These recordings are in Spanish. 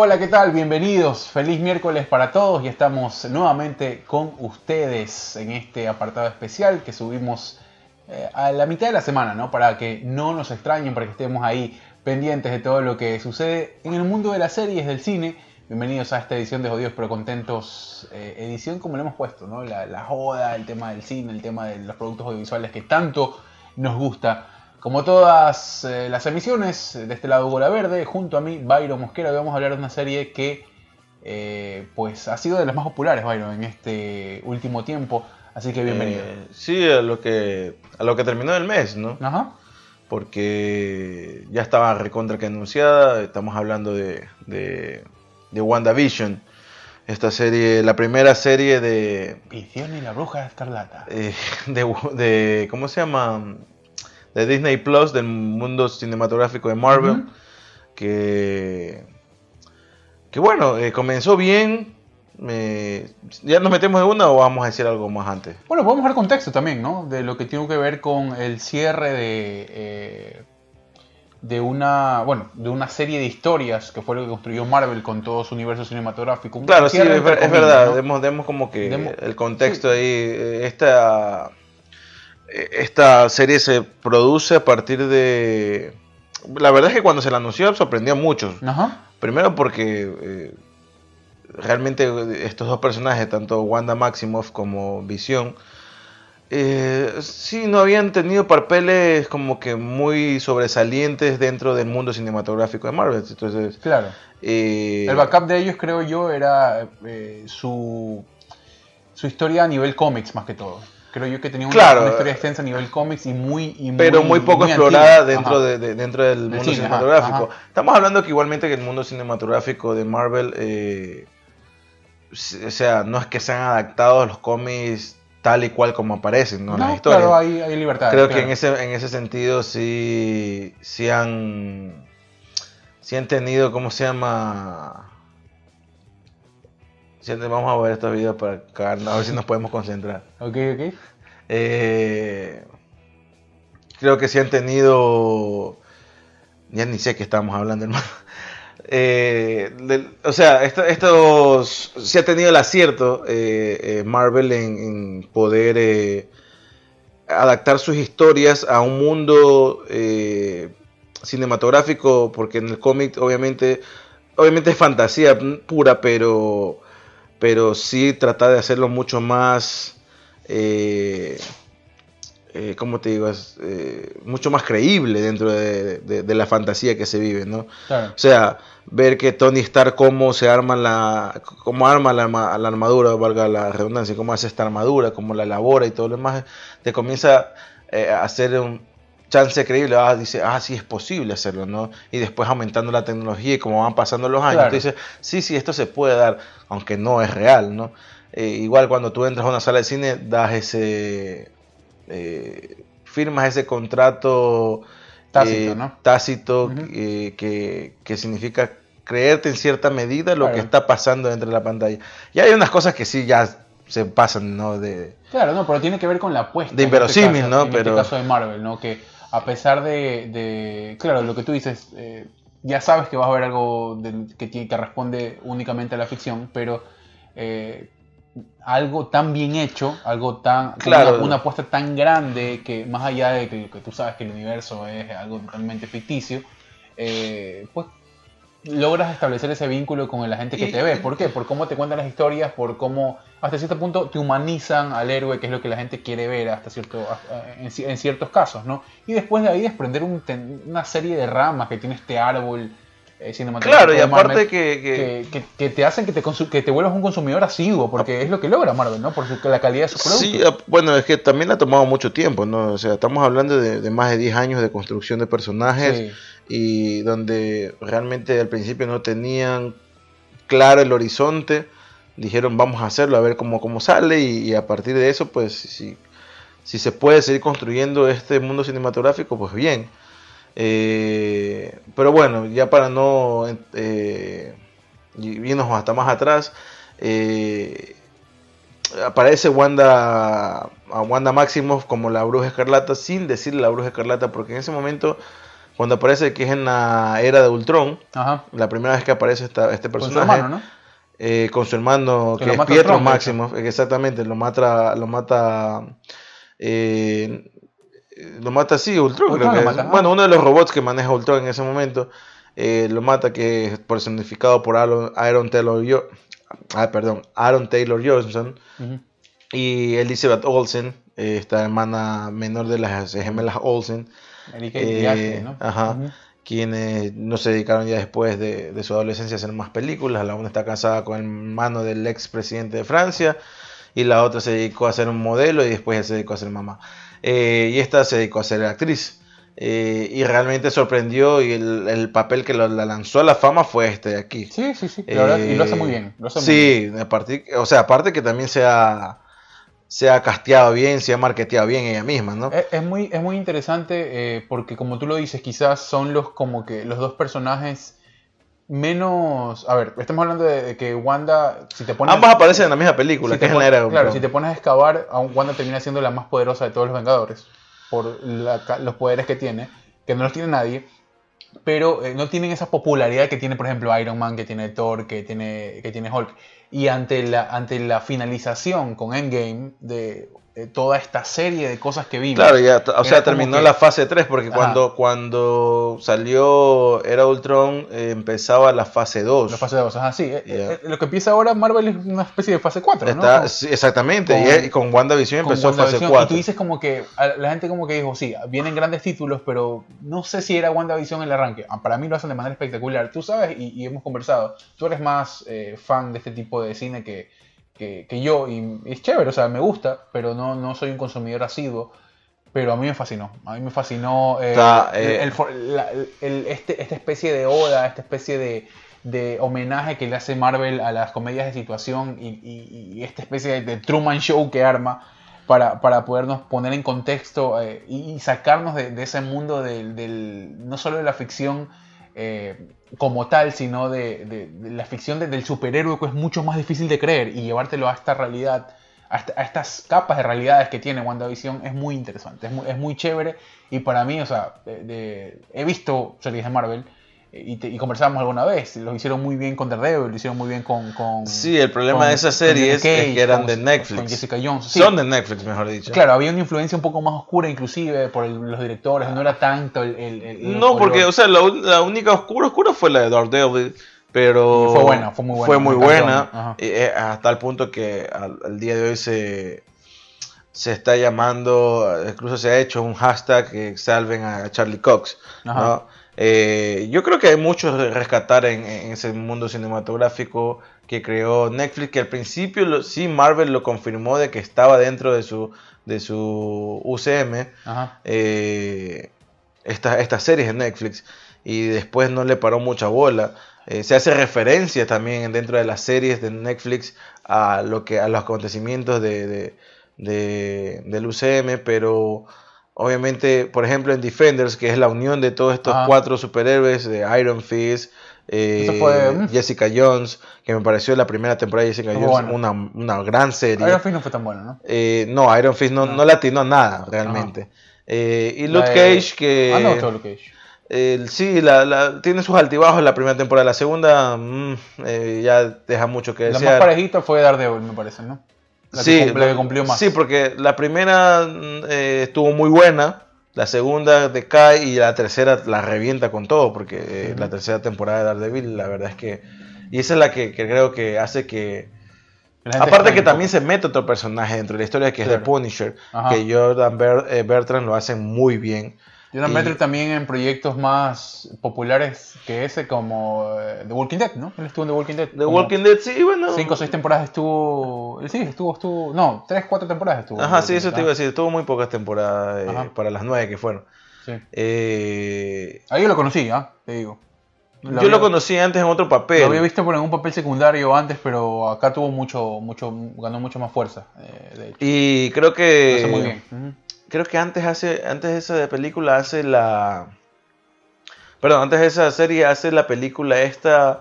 Hola, ¿qué tal? Bienvenidos. Feliz miércoles para todos y estamos nuevamente con ustedes en este apartado especial que subimos eh, a la mitad de la semana, ¿no? Para que no nos extrañen, para que estemos ahí pendientes de todo lo que sucede en el mundo de las series, del cine. Bienvenidos a esta edición de Jodidos pero Contentos, eh, edición como le hemos puesto, ¿no? La, la joda, el tema del cine, el tema de los productos audiovisuales que tanto nos gusta. Como todas eh, las emisiones, de este lado Gola Verde, junto a mí, Byron Mosquera, hoy vamos a hablar de una serie que eh, pues ha sido de las más populares, Byron, en este último tiempo. Así que bienvenido. Eh, sí, a lo que a lo que terminó el mes, ¿no? Ajá. Porque ya estaba recontra que anunciada. Estamos hablando de, de, de WandaVision. Esta serie, la primera serie de. Visión y la bruja escarlata. eh, de, de- ¿Cómo se llama? De Disney Plus, del mundo cinematográfico de Marvel. Que. Que bueno, eh, comenzó bien. eh, ¿Ya nos metemos en una o vamos a decir algo más antes? Bueno, podemos dar contexto también, ¿no? De lo que tiene que ver con el cierre de, eh, de una, bueno, de una serie de historias que fue lo que construyó Marvel con todo su universo cinematográfico. Un Claro, sí, es, comillas, verdad. ¿no? Demos, demos como que Demo- el contexto ahí. eh, Esta, esta serie se produce a partir de... La verdad es que cuando se la anunció sorprendió a muchos. Ajá. Primero porque eh, realmente estos dos personajes, tanto Wanda Maximoff como Visión, eh, sí no habían tenido papeles como que muy sobresalientes dentro del mundo cinematográfico de Marvel. Entonces, Claro. eh, El backup de ellos, creo yo, era eh, su, su historia a nivel cómics más que todo. Creo yo que tenía una, Claro. una historia extensa a nivel cómics y muy... y pero muy poco explorada antigua. dentro, de, de- dentro del mundo cine, cinematográfico. ajá. Estamos hablando que igualmente que el mundo cinematográfico de Marvel, eh, o sea, no es que sean adaptados los cómics tal y cual como aparecen, ¿no? No, Las historias. claro, hay, hay libertad. Creo que en ese, en ese sentido sí, sí han, sí han tenido, ¿cómo se llama? Vamos a ver estos videos para cagarnos, a ver si nos podemos concentrar. Ok, ok. Eh, creo que sí han tenido. Ya ni sé qué estamos hablando, hermano. Eh, o sea, esto- estos. Sí ha tenido el acierto eh, Marvel en, en poder adaptar sus historias a un mundo cinematográfico, porque en el cómic, obviamente. Obviamente es fantasía pura, pero. Pero sí tratar de hacerlo mucho más eh, eh, ¿cómo te digo? Eh, mucho más creíble dentro de, de- de la fantasía que se vive, ¿no? Claro. O sea, ver que Tony Stark cómo se arma la, cómo arma la, la armadura, valga la redundancia, cómo hace esta armadura, cómo la elabora y todo lo demás, te comienza a hacer un chance creíble, ah, dice, ah, sí es posible hacerlo, ¿no? Y después aumentando la tecnología y como van pasando los años, Claro. tú dices, sí, sí, esto se puede dar, aunque no es real, ¿no? Eh, igual cuando tú entras a una sala de cine, das ese, eh, firmas ese contrato Tácito, eh, ¿no? tácito, que, que significa creerte en cierta medida lo Claro. que está pasando dentro de la pantalla. Y hay unas cosas que sí ya se pasan, ¿no? De, Claro, no, pero tiene que ver con la apuesta. De este inverosímil, caso- ¿no? En Pero- este caso de Marvel, ¿no? Que a pesar de, de- claro, lo que tú dices, eh, ya sabes que vas a ver algo que, tiene, que responde únicamente a la ficción, pero eh, algo tan bien hecho, algo tan, Claro. una, una apuesta tan grande que más allá de que, que tú sabes que el universo es algo totalmente ficticio, eh, pues logras establecer ese vínculo con la gente que Y- te ve. ¿Por qué? Por cómo te cuentan las historias, por cómo hasta cierto punto te humanizan al héroe, que es lo que la gente quiere ver hasta cierto, en, en ciertos casos, ¿no? Y después de ahí desprender un una serie de ramas que tiene este árbol eh. Claro, y aparte que, que- que, que- que te hacen que te, que te vuelvas un consumidor asiduo, porque es lo que logra Marvel, ¿no? Por su- la calidad de su producto. Sí, ah, bueno, es que también ha tomado mucho tiempo, ¿no? O sea, estamos hablando de, de más de 10 años de construcción de personajes Sí. y donde realmente al principio no tenían claro el horizonte, dijeron vamos a hacerlo, a ver cómo, cómo sale y, y a partir de eso, pues si, si se puede seguir construyendo este mundo cinematográfico, pues bien. Eh, pero bueno, ya para no eh, irnos hasta más atrás, eh, aparece Wanda, a Wanda Maximoff como la bruja escarlata sin decirle la bruja escarlata, porque en ese momento cuando aparece que es en la era de Ultron, Ajá. la primera vez que aparece esta- este Con personaje. su hermano, ¿no? eh, con su hermano Que es Pietro de Máximo, exactamente, lo mata, lo mata, eh, lo mata así, Ultron, Ultron creo que es. bueno, uno de los robots que maneja Ultron en ese momento, eh, lo mata que es personificado por Aaron, Aaron Taylor, Jo- ah, perdón, Aaron Taylor Johnson y Elizabeth Olsen, eh, esta hermana menor de las gemelas Olsen, eh, ajá. Quienes no se dedicaron ya después de, de su adolescencia a hacer más películas. La una está casada con el hermano del ex presidente de Francia y la otra se dedicó a ser un modelo y después se dedicó a ser mamá. Eh, y esta se dedicó a ser actriz. Eh, y realmente sorprendió y el, el papel que lo- la lanzó a la fama fue este de aquí. Sí, sí, sí. la verdad, y lo hace muy bien. Lo hace muy bien. sí, aparte, o sea, aparte que también se ha, se ha casteado bien, se ha marketeado bien ella misma, ¿no? Es, es muy, es muy interesante eh, porque como tú lo dices, quizás son los como que los dos personajes menos... A ver, estamos hablando de, que Wanda, si te pones... Ambas aparecen en la misma película, si que es en la era de Claro, si te pones a excavar, aún Wanda termina siendo la más poderosa de todos los Vengadores por la los poderes que tiene, que no los tiene nadie, pero eh, no tienen esa popularidad que tiene, por ejemplo, Iron Man, que tiene Thor, que tiene, que tiene Hulk. Y ante la, ante la finalización con Endgame de, de toda esta serie de cosas que vimos. Claro, ya, o sea, terminó que- la fase 3 porque Ajá. cuando, cuando salió Era Ultron eh, empezaba la fase 2. La fase 2, ajá, sí. eh, eh, lo que empieza ahora Marvel es una especie de fase 4, ¿no? Está, sí, exactamente, con- y, con WandaVision con empezó fase WandaVision, 4. Y tú dices como que la gente como que dijo, sí, vienen grandes títulos, pero no sé si era WandaVision el arranque. Ah, Para mí lo hacen de manera espectacular. Tú sabes, y, y hemos conversado, tú eres más eh, fan de este tipo de cine que, que, que yo, y es chévere, o sea, me gusta, pero no, no soy un consumidor asiduo. Pero a mí me fascinó, a mí me fascinó eh, el- eh, el for- la- el- este, esta especie de oda, esta especie de, de homenaje que le hace Marvel a las comedias de situación y, y- y esta especie de, de Truman Show que arma para, para podernos poner en contexto eh, y, y sacarnos de, de ese mundo del, del- no solo de la ficción eh, como tal, sino de, de- la ficción de- del superhéroe que es mucho más difícil de creer y llevártelo a esta realidad, a, a estas capas de realidades que tiene WandaVision es muy interesante, es muy, chévere y para mí, o sea, he visto series de Marvel y, te- y conversábamos alguna vez, lo hicieron muy bien con Daredevil, lo hicieron muy bien con... con Sí, el problema con- de Johnny series es que eran con- de Netflix. Con Jessica Jones. Sí, Son de Netflix, mejor dicho. Claro, había una influencia un poco más oscura inclusive por el- los directores, no era tanto el... el- el- el No, porque, o sea, la, única oscura oscura fue la de Daredevil, pero fue buena, fue muy buena, Fue muy buena, y, eh, hasta el punto que al, al día de hoy se, se está llamando, incluso se ha hecho un hashtag que salven a Charlie Cox. Ajá. ¿no? Eh, yo creo que hay mucho de rescatar en, en ese mundo cinematográfico que creó Netflix, que al principio lo- sí Marvel lo confirmó de que estaba dentro de su, de su UCM, eh, esta- estas series de Netflix y después no le paró mucha bola. Eh, se hace referencia también dentro de las series de Netflix a lo que a los acontecimientos de, de- de- del UCM, pero obviamente, por ejemplo, en Defenders, que es la unión de todos estos cuatro superhéroes de Iron Fist, eh, fue, mm. Jessica Jones, que me pareció la primera temporada de Jessica Jones bueno. una, una gran serie. Iron Fist no fue tan bueno, ¿no? Eh, no, Iron Fist no, No. no nada realmente. Eh, y La Luke Cage, que Ah, no, Luke Cage. eh, sí, la, la- tiene sus altibajos la primera temporada. La segunda mm, eh, ya deja mucho que La más desear. parejita fue Daredevil, me parece, ¿no? La sí, que, cum- la que cumplió más. Sí, porque la primera mm, eh, estuvo muy buena. La segunda decae y la tercera la revienta con todo. Porque eh, la tercera temporada de Daredevil, la verdad es que. Y esa es la que, que creo que hace que. Aparte que también se mete otro personaje dentro de la historia que es. The Punisher, Ajá. que Jordan eh, Bertrand lo hacen muy bien. Jonathan y- Metre también en proyectos más populares que ese, como eh, The Walking Dead, ¿no? Él estuvo en The Walking Dead. The Walking Dead, sí, bueno. Cinco o seis temporadas estuvo. Sí, estuvo, estuvo. No, tres, cuatro temporadas estuvo. Ajá, sí, eso te iba a decir. Tuvo muy pocas temporadas eh, para las nueve que fueron. Sí. Eh, Ahí yo lo conocí, ¿ah? Te digo. yo había- lo conocí antes en otro papel. Lo había visto por en un papel secundario antes, pero acá tuvo mucho, mucho, ganó mucho más fuerza. eh, de hecho. Y creo Lo que. hace muy bien. Creo que antes hace. Antes de esa película hace la. Perdón, antes de esa serie hace la película esta.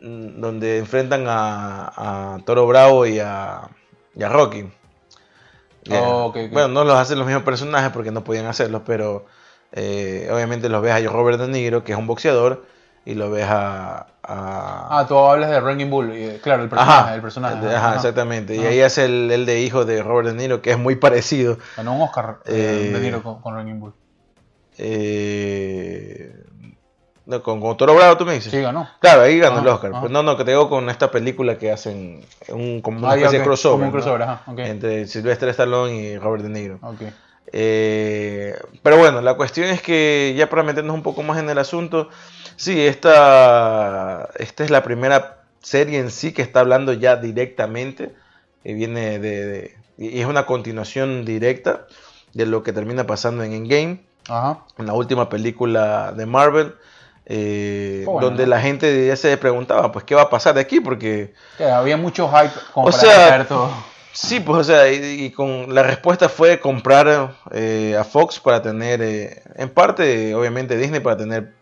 mm, Donde enfrentan a, a Toro Bravo y a, y a Rocky. Yeah. Oh. Bueno, no los hacen los mismos personajes porque no podían hacerlos, pero Eh, obviamente los ves a Robert De Niro, que es un boxeador, y lo ves a... a- Ah, tú hablas de Ranking Bull, y, claro, el personaje. el personaje Ajá, ajá. exactamente. Y Ajá. ahí hace el, el de hijo de Robert De Niro, que es muy parecido. Ganó un Oscar eh, Eh, De Niro con, con Bull. Eh, no, con, con Toro Bravo, tú me dices. Sí, ganó. Claro, ahí ganó Ajá, el Oscar. ajá. Pues no, no, que te digo con esta película que hacen un, como una Ah, especie de crossover. Como un ¿no? crossover, ajá. Entre Sylvester Stallone y Robert De Niro. Eh, pero bueno, la cuestión es que ya para meternos un poco más en el asunto, sí, esta, esta es la primera serie en sí que está hablando ya directamente, que viene de, de- y es una continuación directa de lo que termina pasando en Endgame, Ajá. en la última película de Marvel, eh, Oh, bueno, donde la gente ya se preguntaba, pues, ¿qué va a pasar de aquí? Porque Que había mucho hype como O para sea, caer todo. Sí, pues, o sea, y, y con la respuesta fue comprar eh, a Fox para tener, eh, en parte, obviamente, Disney para tener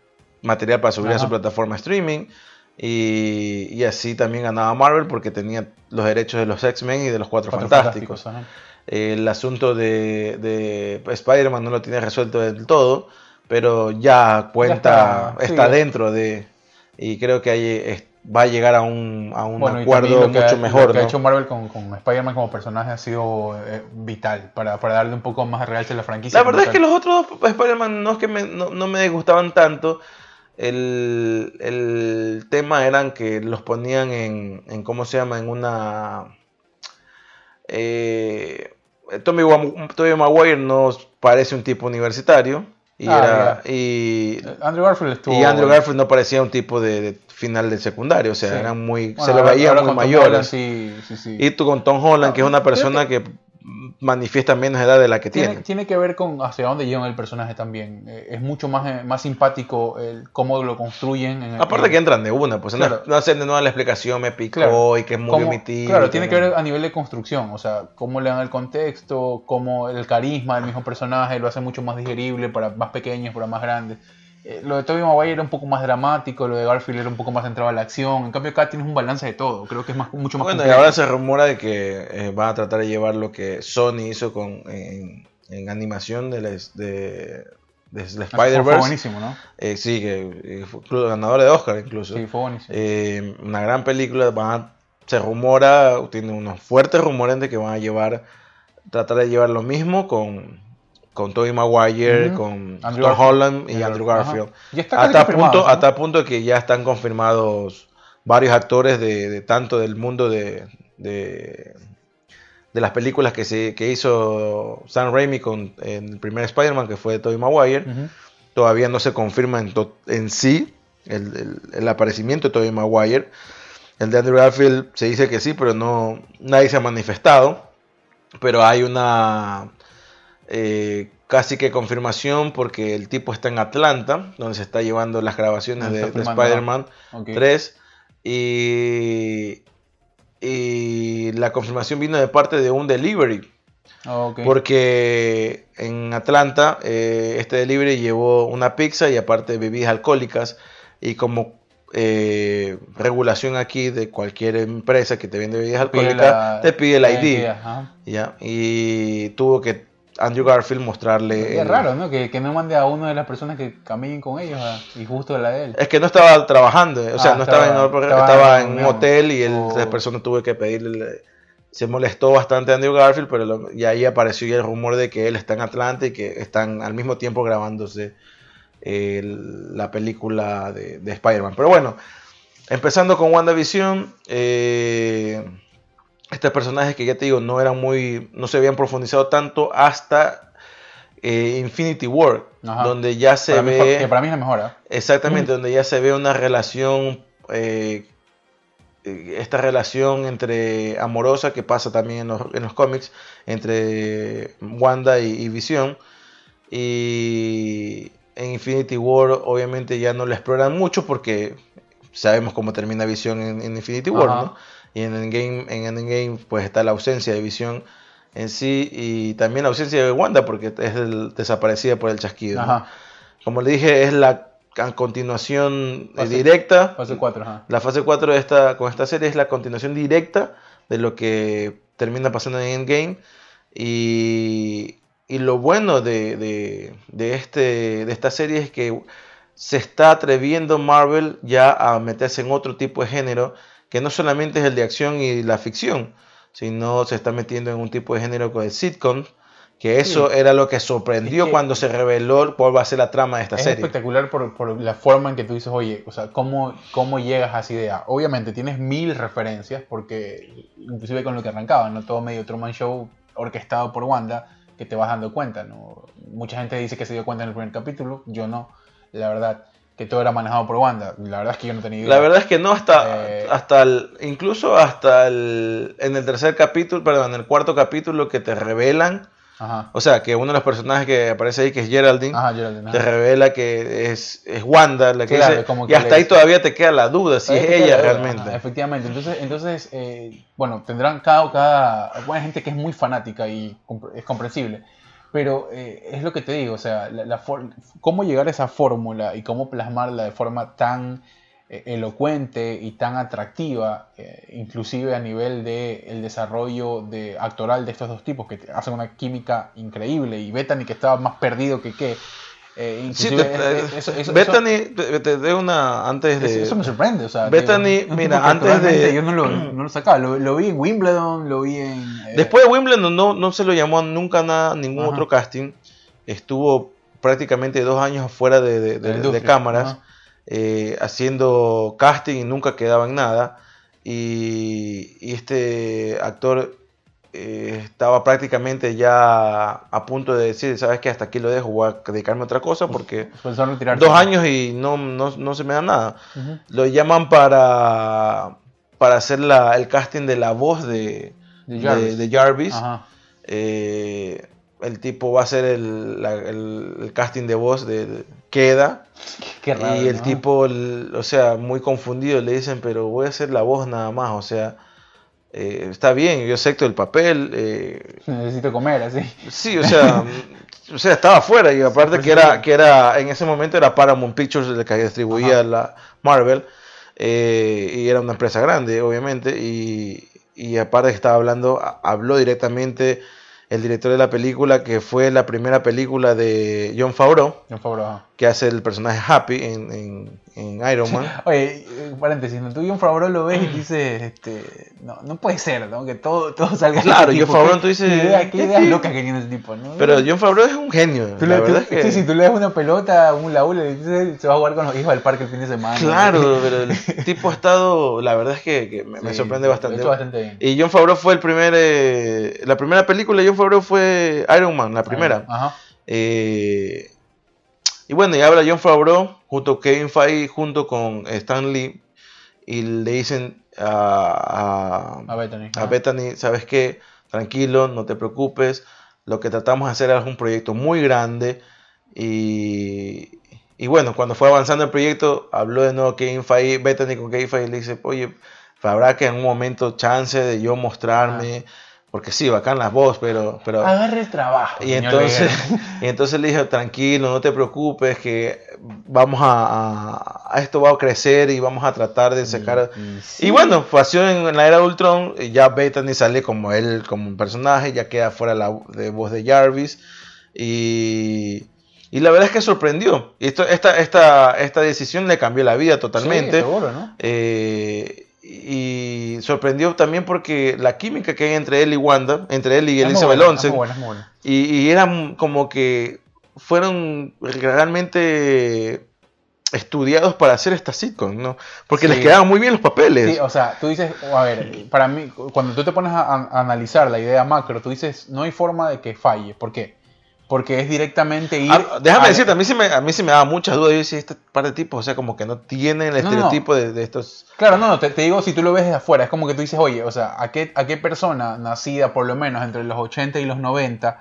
material para subir a su plataforma streaming. Y, y así también ganaba Marvel porque tenía los derechos de los X-Men y de los Cuatro, Cuatro Fantásticos. El asunto de, de Spider-Man no lo tiene resuelto del todo, pero ya cuenta, está, está, sí. dentro de... Y creo que es- va a llegar a un, a un Bueno, acuerdo mucho ha, mejor. lo que ha hecho Marvel con, con Spider-Man como personaje ha sido eh, vital para, para darle un poco más de realce a la franquicia. La verdad es que los otros Spider-Man no es que me, no, no me gustaban tanto. El, el tema eran que los ponían en, en ¿cómo se llama? En una... Eh, Tommy, Tobey Maguire no parece un tipo universitario. Y, Ah, era, y, Eh, Andrew Garfield estuvo. y Andrew Garfield no parecía un tipo de, de final de secundario. O sea, Sí. eran muy... Bueno, se lo veía muy sí, sí, sí. Y tú con Tom Holland, que es una Creo persona que manifiesta menos edad de la que Tiene, tiene. tiene que ver con hacia dónde llevan el personaje también. Eh, es mucho más, eh, más simpático el cómo lo construyen. En, Aparte en- que entran de una, pues no- Claro. no, hacen de nuevo la explicación, me picó Claro. y que murió cómo- mi tío. Claro, tiene que ver a nivel de construcción, o sea, cómo le dan el contexto, cómo el carisma del mismo personaje lo hace mucho más digerible para más pequeños, para más grandes. Eh, lo de Tobey Maguire era un poco más dramático, lo de Garfield era un poco más centrado a la acción. En cambio, acá tienes un balance de todo. Creo que es más, mucho más Bueno, y ahora se rumora de que eh, van a tratar de llevar lo que Sony hizo con, en, en animación de, les- de, de Fue- Fue Spider-Verse. buenísimo, ¿no? Eh, sí, que eh, fue incluso ganador de Oscar incluso. Sí, fue buenísimo. Eh, una gran película, van a- se rumora, tiene unos fuertes rumores de que van a llevar, tratar de llevar lo mismo con, con Tobey Maguire, con Andrew Tom. Holland y Andrew-. Garfield. Ya está Hasta punto, ¿no? hasta punto que ya están confirmados varios actores de, de tanto del mundo de, de, de las películas que, se, que hizo Sam Raimi con en el primer Spider-Man, que fue de Tobey Maguire. Todavía no se confirma en, to- en sí el, el- el aparecimiento de Tobey Maguire. El de Andrew Garfield se dice que sí, pero no nadie se ha manifestado. Pero hay una eh, casi que confirmación porque el tipo está en Atlanta, donde se está llevando las grabaciones Donde de, de Spider-Man Ok. 3. Y, y la confirmación vino de parte de un delivery. Ok. Porque en Atlanta eh, este delivery llevó una pizza y aparte bebidas alcohólicas. Y como eh, regulación aquí de cualquier empresa que te vende bebidas alcohólicas, te pide el ID. ¿ya? Y tuvo que Andrew Garfield mostrarle... Es el- raro, ¿no? Que, que no mande a una de las personas que caminen con ellos y justo la de él. Es que no estaba trabajando, o sea, Ah, no estaba, estaba- en, estaba estaba en un hotel y él, Oh. esa persona tuvo que pedirle, se molestó bastante Andrew Garfield, pero lo- y ahí apareció ya el rumor de que él está en Atlanta y que están al mismo tiempo grabándose el- la película de, de Spider-Man. Pero bueno, empezando con WandaVision, eh, estos personajes que ya te digo no eran muy, no se habían profundizado tanto hasta eh, Infinity War, Ajá. donde ya se para ve... que para mí es la mejor, ¿ah? Exactamente, donde ya se ve una relación, eh, eh, esta relación entre amorosa que pasa también en los, en los cómics, entre Wanda y, y Visión. Y en Infinity War obviamente ya no la exploran mucho porque sabemos cómo termina Visión en, en Infinity War, Ajá. ¿no? Y en Endgame, en Endgame pues está la ausencia de Visión en sí y también la ausencia de Wanda porque es el- desaparecida por el chasquido. Como le dije, es la a continuación Fase- directa. Fase 4, ajá. La fase 4 de esta, con esta serie es la continuación directa de lo que termina pasando en Endgame. Y y lo bueno de, de, de este, de esta serie es que se está atreviendo Marvel ya a meterse en otro tipo de género que no solamente es el de acción y la ficción, sino se está metiendo en un tipo de género con el sitcom, que eso era lo que sorprendió Es que- cuando se reveló cuál va a ser la trama de esta Es serie. espectacular por, por la forma en que tú dices, oye, o sea, ¿cómo, cómo llegas a esa idea? Obviamente tienes mil referencias, porque inclusive con lo que arrancaba, ¿no? Todo medio Truman Show orquestado por Wanda, que te vas dando cuenta, ¿no? Mucha gente dice que se dio cuenta en el primer capítulo, yo no, la verdad, que todo era manejado por Wanda, la verdad es que yo no tenía idea. La verdad es que no hasta, Eh, hasta el, incluso hasta el, en el tercer capítulo, perdón, en el cuarto capítulo que te revelan, Ajá, o sea, que uno de los personajes que aparece ahí, que es Geraldine, ajá, Geraldine, te ajá. revela que es, es Wanda la que Claro, dice, como y hasta ahí dice- todavía te queda la duda si es ella realmente. efectivamente. Entonces, entonces eh, bueno, tendrán cada, cada. Hay gente que es muy fanática y es comprensible. Pero eh, es lo que te digo, o sea, la, la cómo llegar a esa fórmula y cómo plasmarla de forma tan eh, elocuente y tan atractiva, eh, inclusive a nivel de el desarrollo de, actoral de estos dos tipos que hacen una química increíble y Bethany que estaba más perdido que qué. Eh, Sí, inclusive te- es- es- eso- eso- Bethany, te, te doy una antes de... eso me sorprende, o sea. Bethany, digo, mira, antes de- Yo no lo, no lo sacaba, lo, lo vi en Wimbledon, lo vi en... eh, Después de Wimbledon no, no se lo llamó nunca nada, ningún Ajá. otro casting. Estuvo prácticamente dos años fuera de, de- cámaras, eh, haciendo casting y nunca quedaba en nada. Y, y este actor eh, estaba prácticamente ya a punto de decir, sabes que hasta aquí lo dejo, voy a dedicarme a otra cosa porque Pensó en retirarse. dos años y no, no, no se me da nada. Lo llaman para, para hacer la, el casting de la voz de, De Jarvis. de Jarvis. Ajá. Eh, el tipo va a hacer el, la- el- el casting de voz de, de- Queda. Qué raro, y el ¿no? tipo, el- o sea, muy confundido, le dicen, pero voy a hacer la voz nada más. O sea, eh, está bien, yo acepto el papel. eh, Necesito comer, así. sí, o sea, o sea, estaba afuera. Y aparte pues que era, que era, en ese momento era Paramount Pictures el que distribuía Ajá. la Marvel. eh, y era una empresa grande, obviamente. Y, y aparte que estaba hablando, habló directamente el director de la película, que fue la primera película de John Favreau, favor, ajá. Que hace el personaje Happy en, en- en Iron Man. Oye, eh, paréntesis, ¿no? tú y un Favreau lo ves y dices, este, no, no puede ser, ¿no? Que todo, todo salga Claro, John. Favreau, ¿Qué- tú dices, ¿Qué, idea- qué ideas que- locas que tiene ese tipo, ¿no? Pero John Favreau es un genio. La le, verdad tú- es que... Sí, sí, tú le das una pelota, un laúd, le dices, se va a jugar con los hijos al parque el fin de semana. Claro, pero el tipo ha estado, la verdad es que, que me, sorprende bastante. bastante bien. Y John Favreau fue el primer, eh, la primera película de John Favreau fue Iron Man, la primera. Ajá. Eh, y bueno, y habla John Favreau junto con Kevin Feige, junto con Stan Lee, y le dicen a, A Bethany. a. Bethany, ¿sabes qué? Tranquilo, no te preocupes. Lo que tratamos de hacer es un proyecto muy grande. Y, y bueno, cuando fue avanzando el proyecto, habló de nuevo Kevin Feige, Bethany con Kevin Feige y le dice, oye, habrá que en un momento chance de yo mostrarme. Porque sí, bacán las voz, pero... pero Agarre el trabajo. y entonces, y entonces le dije, tranquilo, no te preocupes, que vamos a, a- a esto va a crecer y vamos a tratar de sacar... Y- y sí. Y bueno, pasó en, en la era de Ultron, y ya Bethany sale como él, como un personaje, ya queda fuera la de voz de Jarvis. Y, y la verdad es que sorprendió. Y esto, esta, esta, esta decisión le cambió la vida totalmente. Sí, seguro, ¿no? Eh, y sorprendió también porque la química que hay entre él y Wanda, entre él y Es Elizabeth buena, Olsen, buena, es muy buena. y, y eran como que fueron realmente estudiados para hacer esta sitcom, ¿no? Porque Sí. les quedaban muy bien los papeles. Sí, o sea, tú dices, a ver, para mí, cuando tú te pones a, a analizar la idea macro, tú dices, no hay forma de que falle. ¿Por qué? Porque es directamente ir. Ah, déjame a- decirte, a mí, sí me, a mí sí me daba muchas dudas. Yo decía, este par de tipos, o sea, como que no tienen el No, no. estereotipo De, de estos. Claro, no, no, te, te digo, si tú lo ves desde afuera, es como que tú dices, oye, o sea, ¿a qué, ¿a qué persona nacida por lo menos entre los 80 y los 90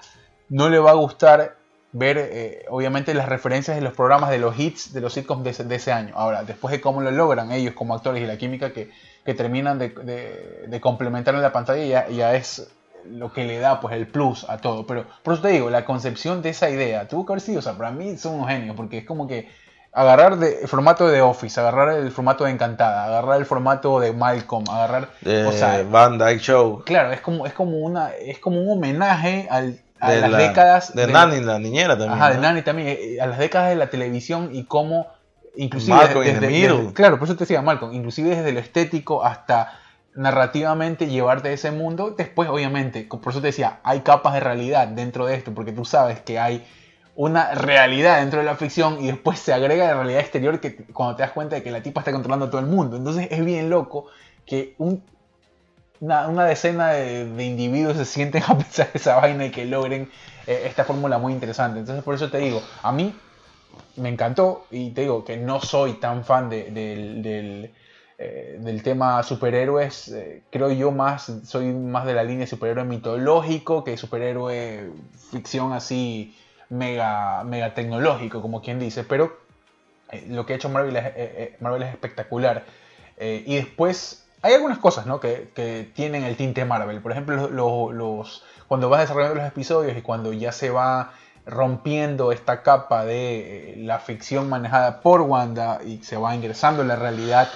no le va a gustar ver, eh, obviamente, las referencias de los programas, de los hits, de los sitcoms de ese, de ese año? Ahora, después de cómo lo logran ellos como actores y la química que, que terminan de, de- de complementar en la pantalla, ya, ya es lo que le da pues el plus a todo. Pero por eso te digo, la concepción de esa idea tuvo que haber sido, o sea, para mí son unos genios, porque es como que agarrar de, el formato de Office, agarrar el formato de Encantada, agarrar el formato de Malcolm, agarrar, Eh, o sea, Van Dyke Show. claro, es como, es como una, es como un homenaje al, a de las la- décadas de de- Nani, la niñera también. Ajá, de. Nani también, eh, a las décadas de la televisión y cómo, inclusive, Malcolm desde- desde- claro, por eso te decía Malcolm, inclusive desde lo estético hasta narrativamente llevarte a ese mundo, después obviamente, por eso te decía, hay capas de realidad dentro de esto, porque tú sabes que hay una realidad dentro de la ficción y después se agrega la realidad exterior que cuando te das cuenta de que la tipa está controlando a todo el mundo. Entonces es bien loco que un, una, decena de, individuos se sienten a pensar esa vaina y que logren eh, esta fórmula muy interesante. Entonces por eso te digo, a mí me encantó y te digo que no soy tan fan de- del, eh, del tema superhéroes. eh, creo yo más, soy más de la línea superhéroe mitológico que superhéroe ficción así mega, mega tecnológico, como quien dice. Pero eh, lo que ha hecho Marvel es, Marvel es espectacular. Y después hay algunas cosas ¿no? que, que tienen el tinte Marvel. Por ejemplo, los, los- cuando vas desarrollando los episodios y cuando ya se va rompiendo esta capa de la ficción manejada por Wanda y se va ingresando en la realidad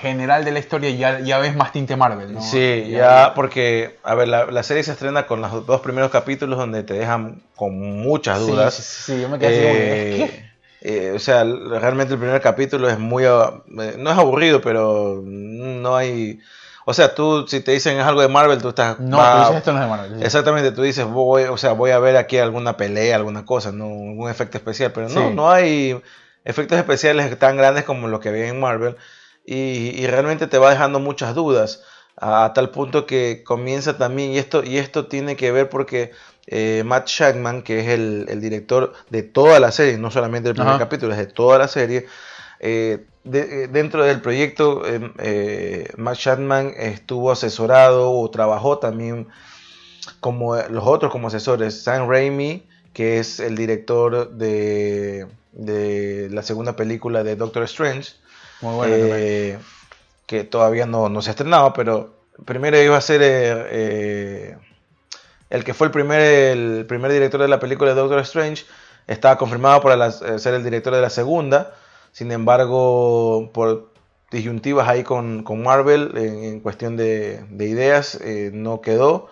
general de la historia, ya, ya ves más tinte Marvel. ¿no? Sí, ya, porque, a ver, la, la serie se estrena con los dos primeros capítulos donde te dejan con muchas dudas. Sí, sí, yo me quedé así como Eh, ¿qué? eh, o sea, realmente el primer capítulo es muy... eh, No es aburrido, pero no hay... O sea, tú, si te dicen es algo de Marvel, tú estás... No, va- tú dices esto no es de Marvel. sí. Exactamente, tú dices, voy, o sea, voy a ver aquí alguna pelea, alguna cosa, no algún efecto especial, pero no, Sí. no hay efectos especiales tan grandes como lo que había en Marvel y, y realmente te va dejando muchas dudas a, tal punto que comienza también, y esto, y esto tiene que ver porque eh, Matt Shackman, que es el, el director de toda la serie, no solamente del primer Ajá. capítulo, es de toda la serie, eh, de- eh, dentro del proyecto, eh, Matt Shackman estuvo asesorado o trabajó también como los otros como asesores, Sam Raimi, que es el director de, de la segunda película de Doctor Strange, Muy bueno eh, que todavía no, no se ha estrenado, pero primero iba a ser eh, eh, el que fue el primer, el primer director de la película de Doctor Strange, estaba confirmado para ser el director de la segunda, sin embargo, por disyuntivas ahí con, con Marvel en, en cuestión de, de ideas, eh, no quedó.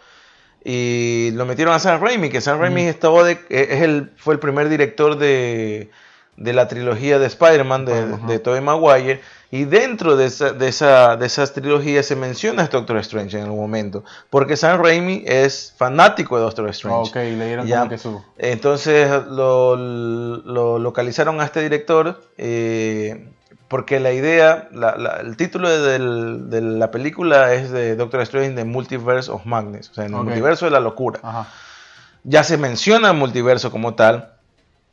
Y lo metieron a Sam Raimi, que Sam Raimi estaba de- eh, es el, fue el primer director de, de la trilogía de Spider-Man de, Ajá. de Tobey Maguire. Y dentro de esa, de, esa, de esas trilogías se menciona a Doctor Strange en algún momento. Porque Sam Raimi es fanático de Doctor Strange. ok, le dieron Ya. como que su... Entonces lo, lo localizaron a este director eh, porque la idea, la- la- el título del- de la película es de Doctor Strange The Multiverse of Madness, o sea, en el Ok. multiverso de la locura. Ajá. Ya se menciona el multiverso como tal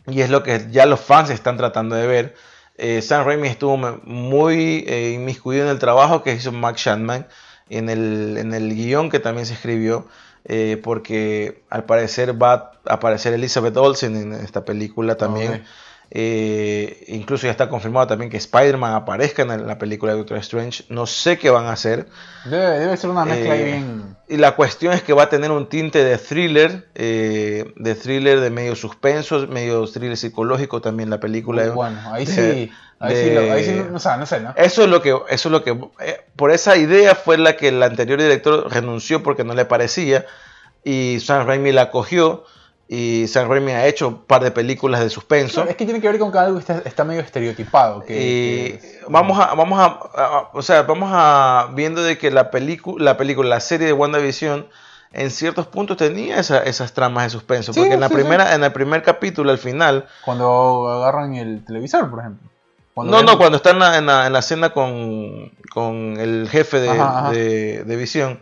y es lo que ya los fans están tratando de ver. Eh, Sam Raimi estuvo muy eh, inmiscuido en el trabajo que hizo Max Shandman, en el, en el guion que también se escribió, eh, porque al parecer va a aparecer Elizabeth Olsen en esta película también. Eh, incluso ya está confirmado también que Spider-Man aparezca en la película de Doctor Strange. No sé qué van a hacer. Debe, debe ser una mezcla Eh, bien... Y la cuestión es que va a tener un tinte de thriller, eh, de thriller de medio suspenso, medio thriller psicológico también la película. Bueno, ahí de- sí, ahí sí, lo- ahí sí, no, o sea, no sé, ¿no? Eso es lo que, eso es lo que, eh, por esa idea fue la que el anterior director renunció porque no le parecía y Sam Raimi la cogió y Sam Raimi ha hecho un par de películas de suspenso. Claro, es que tiene que ver con que algo está, está medio estereotipado. Que, Y que es- vamos a, vamos a, a- o sea, vamos a viendo de que la película, la película, la serie de WandaVision en ciertos puntos tenía esa- esas tramas de suspenso, Sí, porque en la sí, primera, en el primer capítulo, al final, Cuando agarran el televisor, por ejemplo. Cuando no, ven- no, cuando está en la, en la, en la escena con, con el jefe de, Ajá, ajá. de, de Visión,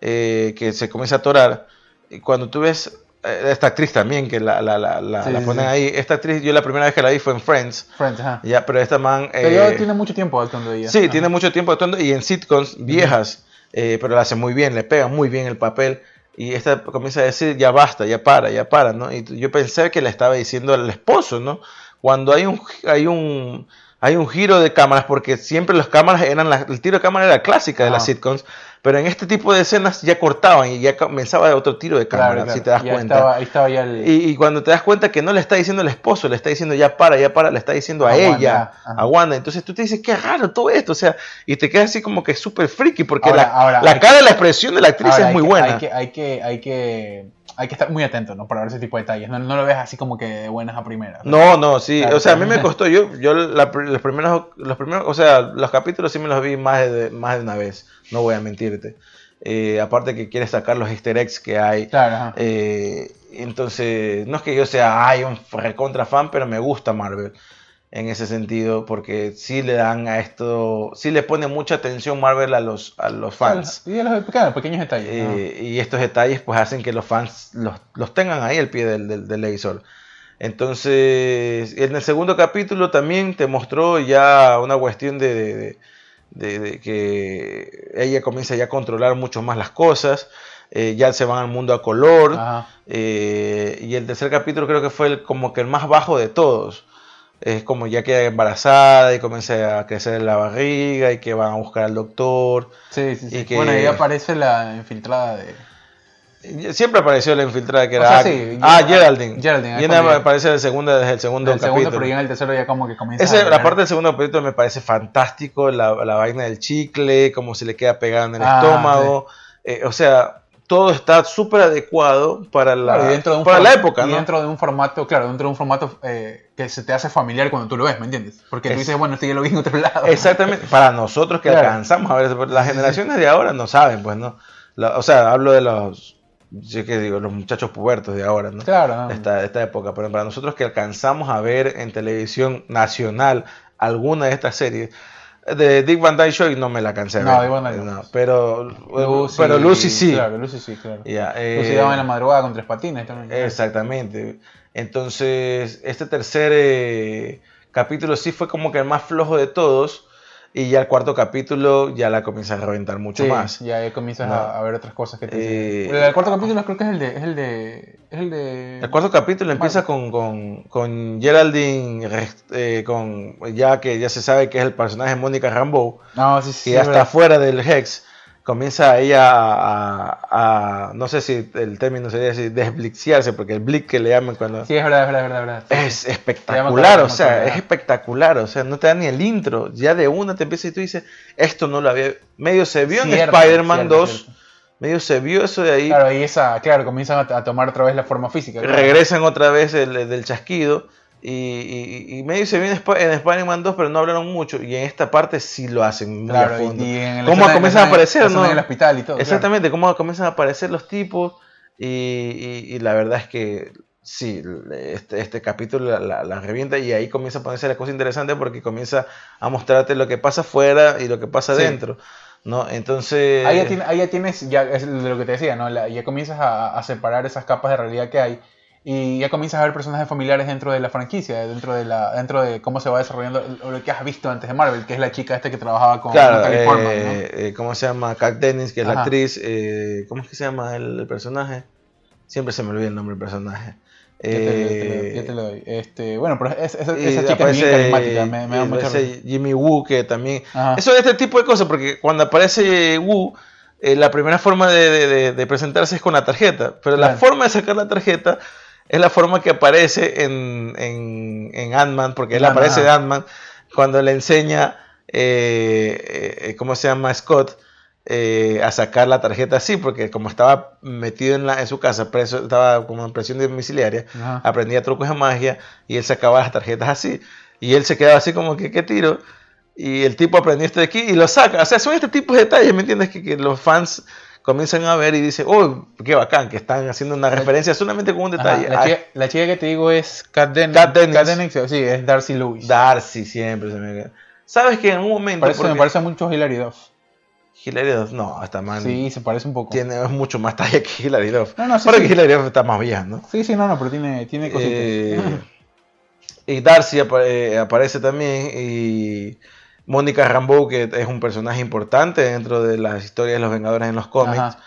eh, que se comienza a atorar, y cuando tú ves esta actriz también, que la, la, la, la, Sí, la sí, ponen sí. ahí, esta actriz, yo la primera vez que la vi fue en Friends, Friends, ajá. ya, pero esta man... Pero eh, tiene mucho tiempo actuando ella. Sí, Ajá. tiene mucho tiempo actuando y en sitcoms viejas, eh, pero la hace muy bien, le pega muy bien el papel. Y esta comienza a decir, ya basta, ya para, ya para, ¿no? Y yo pensé que le estaba diciendo al esposo, ¿no? Cuando hay un, hay un, hay un giro de cámaras porque siempre las cámaras eran la- el tiro de cámara era clásica de las sitcoms, pero en este tipo de escenas ya cortaban y ya comenzaba otro tiro de cámara, Claro, claro. si te das Ya cuenta. Estaba, ahí estaba ya el. Y, y cuando te das cuenta que no le está diciendo al esposo, le está diciendo ya para, ya para, le está diciendo a, ella, a Wanda. Entonces tú te dices, qué raro todo esto, o sea, y te quedas así como que súper friki, porque Ahora- la, ahora, la cara y la expresión de la actriz Ahora, es muy que- buena. Hay que, hay que, hay que, hay que estar muy atento, ¿no? Para ver ese tipo de detalles. No, no lo ves así como que de buenas a primeras. No, no, sí, Claro, o sea, a mí me costó, yo, yo la los primeros, los primeros, o sea, los capítulos sí me los vi más de, más de una vez, no voy a mentirte. Eh, aparte que quieres sacar los easter eggs que hay, Claro. Eh, entonces, no es que yo sea ay, un recontra fan, pero me gusta Marvel en ese sentido, porque sí le dan a esto, sí le pone mucha atención Marvel a los, a los fans. Y a los claro, pequeños detalles. Eh, y estos detalles pues hacen que los fans los, los tengan ahí al pie del, del, del televisor. Entonces, en el segundo capítulo también te mostró ya una cuestión de, de- de- de- de que ella comienza ya a controlar mucho más las cosas, eh, ya se van al mundo a color, eh, y el tercer capítulo creo que fue el- como que el más bajo de todos. Es como ya queda embarazada y comienza a crecer la barriga y que van a buscar al doctor. Sí, sí, sí. y que- Bueno, ahí aparece la infiltrada de. Siempre apareció la infiltrada que O era. sea, sí, ah, Geraldine. Geraldine, ahí Viene cuando a ya- aparecer el segundo, desde el segundo segundo, capítulo. pero ya en el tercero ya como que comienza Ese- a la parte del segundo capítulo me parece fantástico, la, la vaina del chicle, cómo se le queda pegado en el Ah, estómago. Eh, o sea, todo está súper adecuado para la, Claro, dentro de un para la época, y ¿no? dentro de un formato, claro, dentro de un formato eh, que se te hace familiar cuando tú lo ves, ¿me entiendes? Porque tú Es- dices, bueno, esto ya lo vi en otro lado. Exactamente, para nosotros que Claro. alcanzamos a ver, eso, las generaciones de ahora no saben, pues, ¿no? La- o sea, hablo de los, yo digo, los muchachos pubertos de ahora, ¿no? Claro, esta, esta época, pero para nosotros que alcanzamos a ver en televisión nacional alguna de estas series, de Dick Van Dyke Show no me la cansé No. Dick Van Dyke No, pero, Lucy, pero Lucy sí. Claro, Lucy sí, claro. Ya, eh, Lucy daba en la madrugada con tres patines también. Exactamente. Entonces, este tercer eh, capítulo sí fue como que el más flojo de todos. Y ya el cuarto capítulo ya la comienza a reventar mucho Sí, más. ya ahí comienzas No. a, a ver otras cosas que te... Eh, el, el cuarto capítulo creo que es el de... Es el de... Es el de... El cuarto capítulo empieza con, con, con Geraldine, eh, con, ya que ya se sabe que es el personaje de Mónica Rambeau, No, sí, sí. que ya es está verdad. fuera del Hex. Comienza ella a, a- no sé si el término sería así, desblixiarse, porque el blick que le llaman cuando... Sí, es verdad, es verdad, es verdad. es. Sí, espectacular, o sea, es espectacular, o sea, no te da ni el intro, ya de una te empieza y tú dices, esto no lo había, medio se vio en Spider-Man cierto, 2, cierto. medio se vio eso de ahí, Claro, y esa... Claro, comienzan a, a tomar otra vez la forma física. claro. regresan otra vez el, del chasquido, y, y- y medio se vio en, Sp- en Spider-Man 2, pero no hablaron mucho, y en esta parte sí lo hacen muy a Claro, y, fondo. y en ¿Cómo escena- comienzan a aparecer, escena no? en el hospital y todo. claro. Exactamente, cómo comienzan a aparecer los tipos, y, la verdad es que sí, este, este capítulo la, la- la revienta y ahí comienza a ponerse la cosa interesante porque comienza a mostrarte lo que pasa afuera y lo que pasa Sí. dentro, ¿no? Entonces... Ahí ya, tiene- ahí ya tienes, ya es lo que te decía, ¿no? La- ya comienzas a, a separar esas capas de realidad que hay y ya comienzas a ver personajes familiares dentro de la franquicia, dentro de la dentro de cómo se va desarrollando lo que has visto antes de Marvel, que es la chica esta que trabajaba con Claro, eh, ¿no? eh, ¿cómo se llama? Kat Dennis, que es la actriz. eh, ¿Cómo es que se llama el, el personaje? Siempre se me olvida el nombre del personaje. Ya te, ya te lo- Eh, ya te lo doy. Este, bueno, pero es- esa, chica es bien carismática, me, me da mucha. Jimmy Woo, que también... Ajá. Eso es este tipo de cosas, porque cuando aparece Woo, la primera forma de, de- de- de presentarse es con la tarjeta, pero la forma de sacar la tarjeta es la forma que aparece en, en, en Ant-Man, porque él Ant-Man, aparece de ajá. Ant-Man cuando le enseña, eh, eh, ¿cómo se llama? Scott. eh, a sacar la tarjeta así, porque como estaba metido en, la, en su casa, preso, estaba como en presión domiciliaria, Ajá. aprendía trucos de magia y él sacaba las tarjetas así. Y él se quedaba así como que, ¿qué tiro? Y el tipo aprendió esto de aquí y lo saca. O sea, son este tipo de detalles, ¿me entiendes? Que, que los fans comienzan a ver y dicen, oh, qué bacán, que están haciendo una referencia solamente con un Ajá, detalle. la, chica, la chica que te digo es Kat Dennis. Kat Dennis. sí, es Darcy Lewis. Darcy siempre se me queda. ¿Sabes que en un momento... Parece, me parece mucho a Hilary Duff. Hilary Duff, no, hasta man Sí, se parece un poco. tiene mucho más talla que Hilary Duff. No, no, sí, Porque sí. Hilary Duff está más vieja, ¿no? Sí, sí, no, no, pero tiene, tiene cositas. Eh, y Darcy eh, aparece también y Mónica Rambeau, que es un personaje importante dentro de las historias de los Vengadores en los cómics.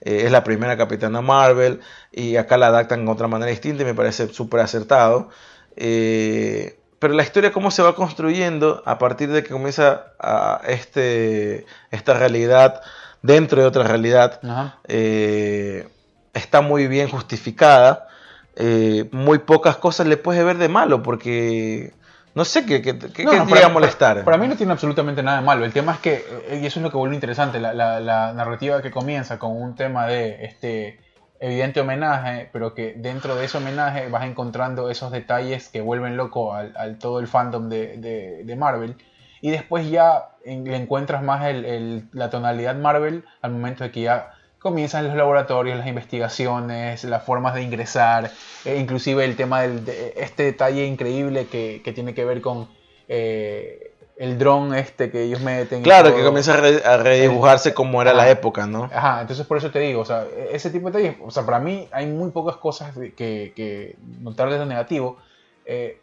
Eh, es la primera capitana Marvel y acá la adaptan de otra manera distinta y me parece súper acertado. Eh, pero la historia cómo se va construyendo a partir de que comienza a este, esta realidad dentro de otra realidad eh, está muy bien justificada. Muy pocas cosas le puedes ver de malo porque no sé qué, qué, qué, llega a molestar. Para, mí no tiene absolutamente nada de malo. El tema es que, eh, y eso es lo que vuelve interesante, la, la, narrativa que comienza con un tema de este evidente homenaje, pero que dentro de ese homenaje vas encontrando esos detalles que vuelven loco al, todo el fandom de, de, Marvel. Y después ya le encuentras más el, la tonalidad Marvel al momento de que ya comienzan los laboratorios, las investigaciones, las formas de ingresar, e inclusive el tema de este detalle increíble que, que tiene que ver con eh, el dron este que ellos meten. Claro, que comienza a, redibujarse como era la época, ¿no? Ajá, entonces por eso te digo, o sea, ese tipo de detalles, o sea, para mí hay muy pocas cosas que, que notar de lo negativo. Eh,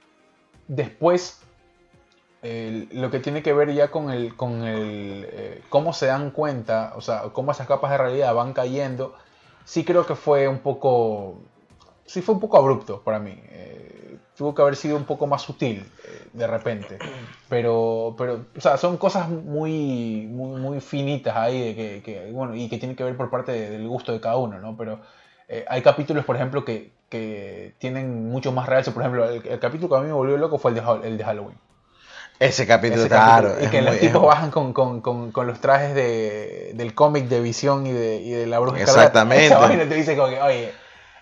después lo que tiene que ver ya con el, con el eh, cómo se dan cuenta, o sea, cómo esas capas de realidad van cayendo, sí creo que fue un poco, sí fue un poco abrupto para mí. Eh, tuvo que haber sido un poco más sutil eh, de repente, pero, pero, o sea, son cosas muy, muy, muy finitas ahí de que, bueno, y que tienen que ver por parte del gusto de cada uno, ¿no? Pero hay capítulos, por ejemplo, que, que tienen mucho más realce. Por ejemplo, el, capítulo que a mí me volvió loco fue el de, el de Halloween. Ese capítulo, claro. Y que los tipos bajan con, con, con, con, los trajes de, del cómic de Visión y de, y de la Bruja Exactamente. Esa te dice como que, oye,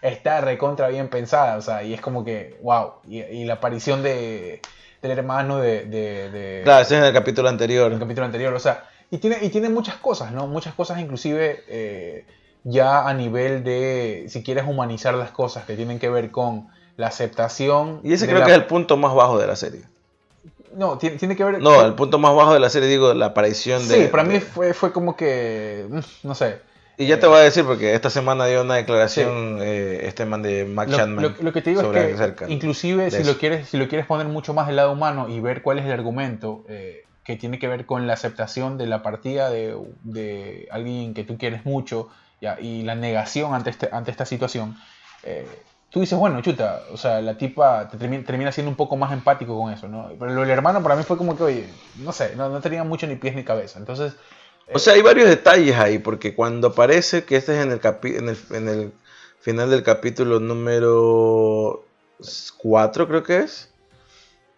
está recontra bien pensada, o sea, y es como que, wow. Y, y la aparición de, del hermano de, de, Claro, ese es en el capítulo anterior. En el capítulo anterior, o sea, y tiene, y tiene muchas cosas, ¿no? Muchas cosas inclusive eh, ya a nivel de, si quieres humanizar las cosas que tienen que ver con la aceptación. Y ese creo que es el punto más bajo de la serie. No, tiene, que ver. No, el punto más bajo de la serie, digo, la aparición de. Sí, para mí fue, fue como que. Mm, no sé. Y ya te voy a decir, porque esta semana dio una declaración eh, este man de Mac lo, Lo, que te digo es que, inclusive, si lo, quieres, si lo quieres poner mucho más del lado humano y ver cuál es el argumento eh, que tiene que ver con la aceptación de la partida de, de alguien que tú quieres mucho ya, y la negación ante, este, ante esta situación. Eh, tú dices, bueno, chuta, o sea, la tipa te termina, siendo un poco más empático con eso, ¿no? Pero del hermano para mí fue como que, oye, no sé, no, tenía mucho ni pies ni cabeza. Entonces... O sea, hay varios detalles ahí, porque cuando aparece que este es en el, el, en el final del capítulo número 4, creo que es.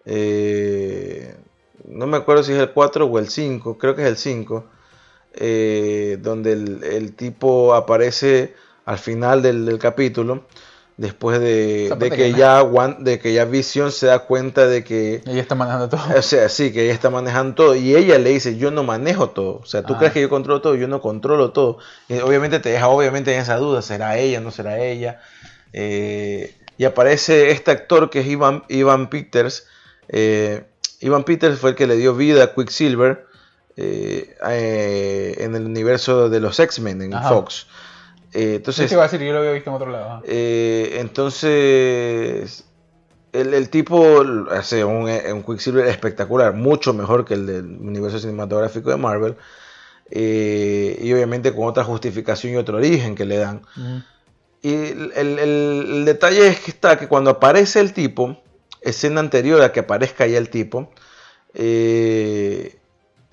Eh, no me acuerdo si es el 4 o el 5, creo que es el 5. Eh, donde el, tipo aparece al final del capítulo después de, que, ya de que ya Vision se da cuenta de que ella está manejando todo. O sea, sí, que ella está manejando todo y ella le dice, "Yo no manejo todo." O sea, tú ah. crees que yo controlo todo, yo no controlo todo. Y obviamente te deja obviamente en esa duda, ¿será ella, no será ella? Eh, y aparece este actor que es Ivan, Ivan Peters. Eh, Ivan Peters fue el que le dio vida a Quicksilver eh, en el universo de los X-Men en Fox. Eh, entonces, a decir? Yo lo había visto en otro lado. Eh, entonces, el, tipo hace un, un, Quicksilver espectacular, mucho mejor que el del universo cinematográfico de Marvel. Eh, y obviamente con otra justificación y otro origen que le dan. Y el, detalle es que está que cuando aparece el tipo, escena anterior a que aparezca ya el tipo,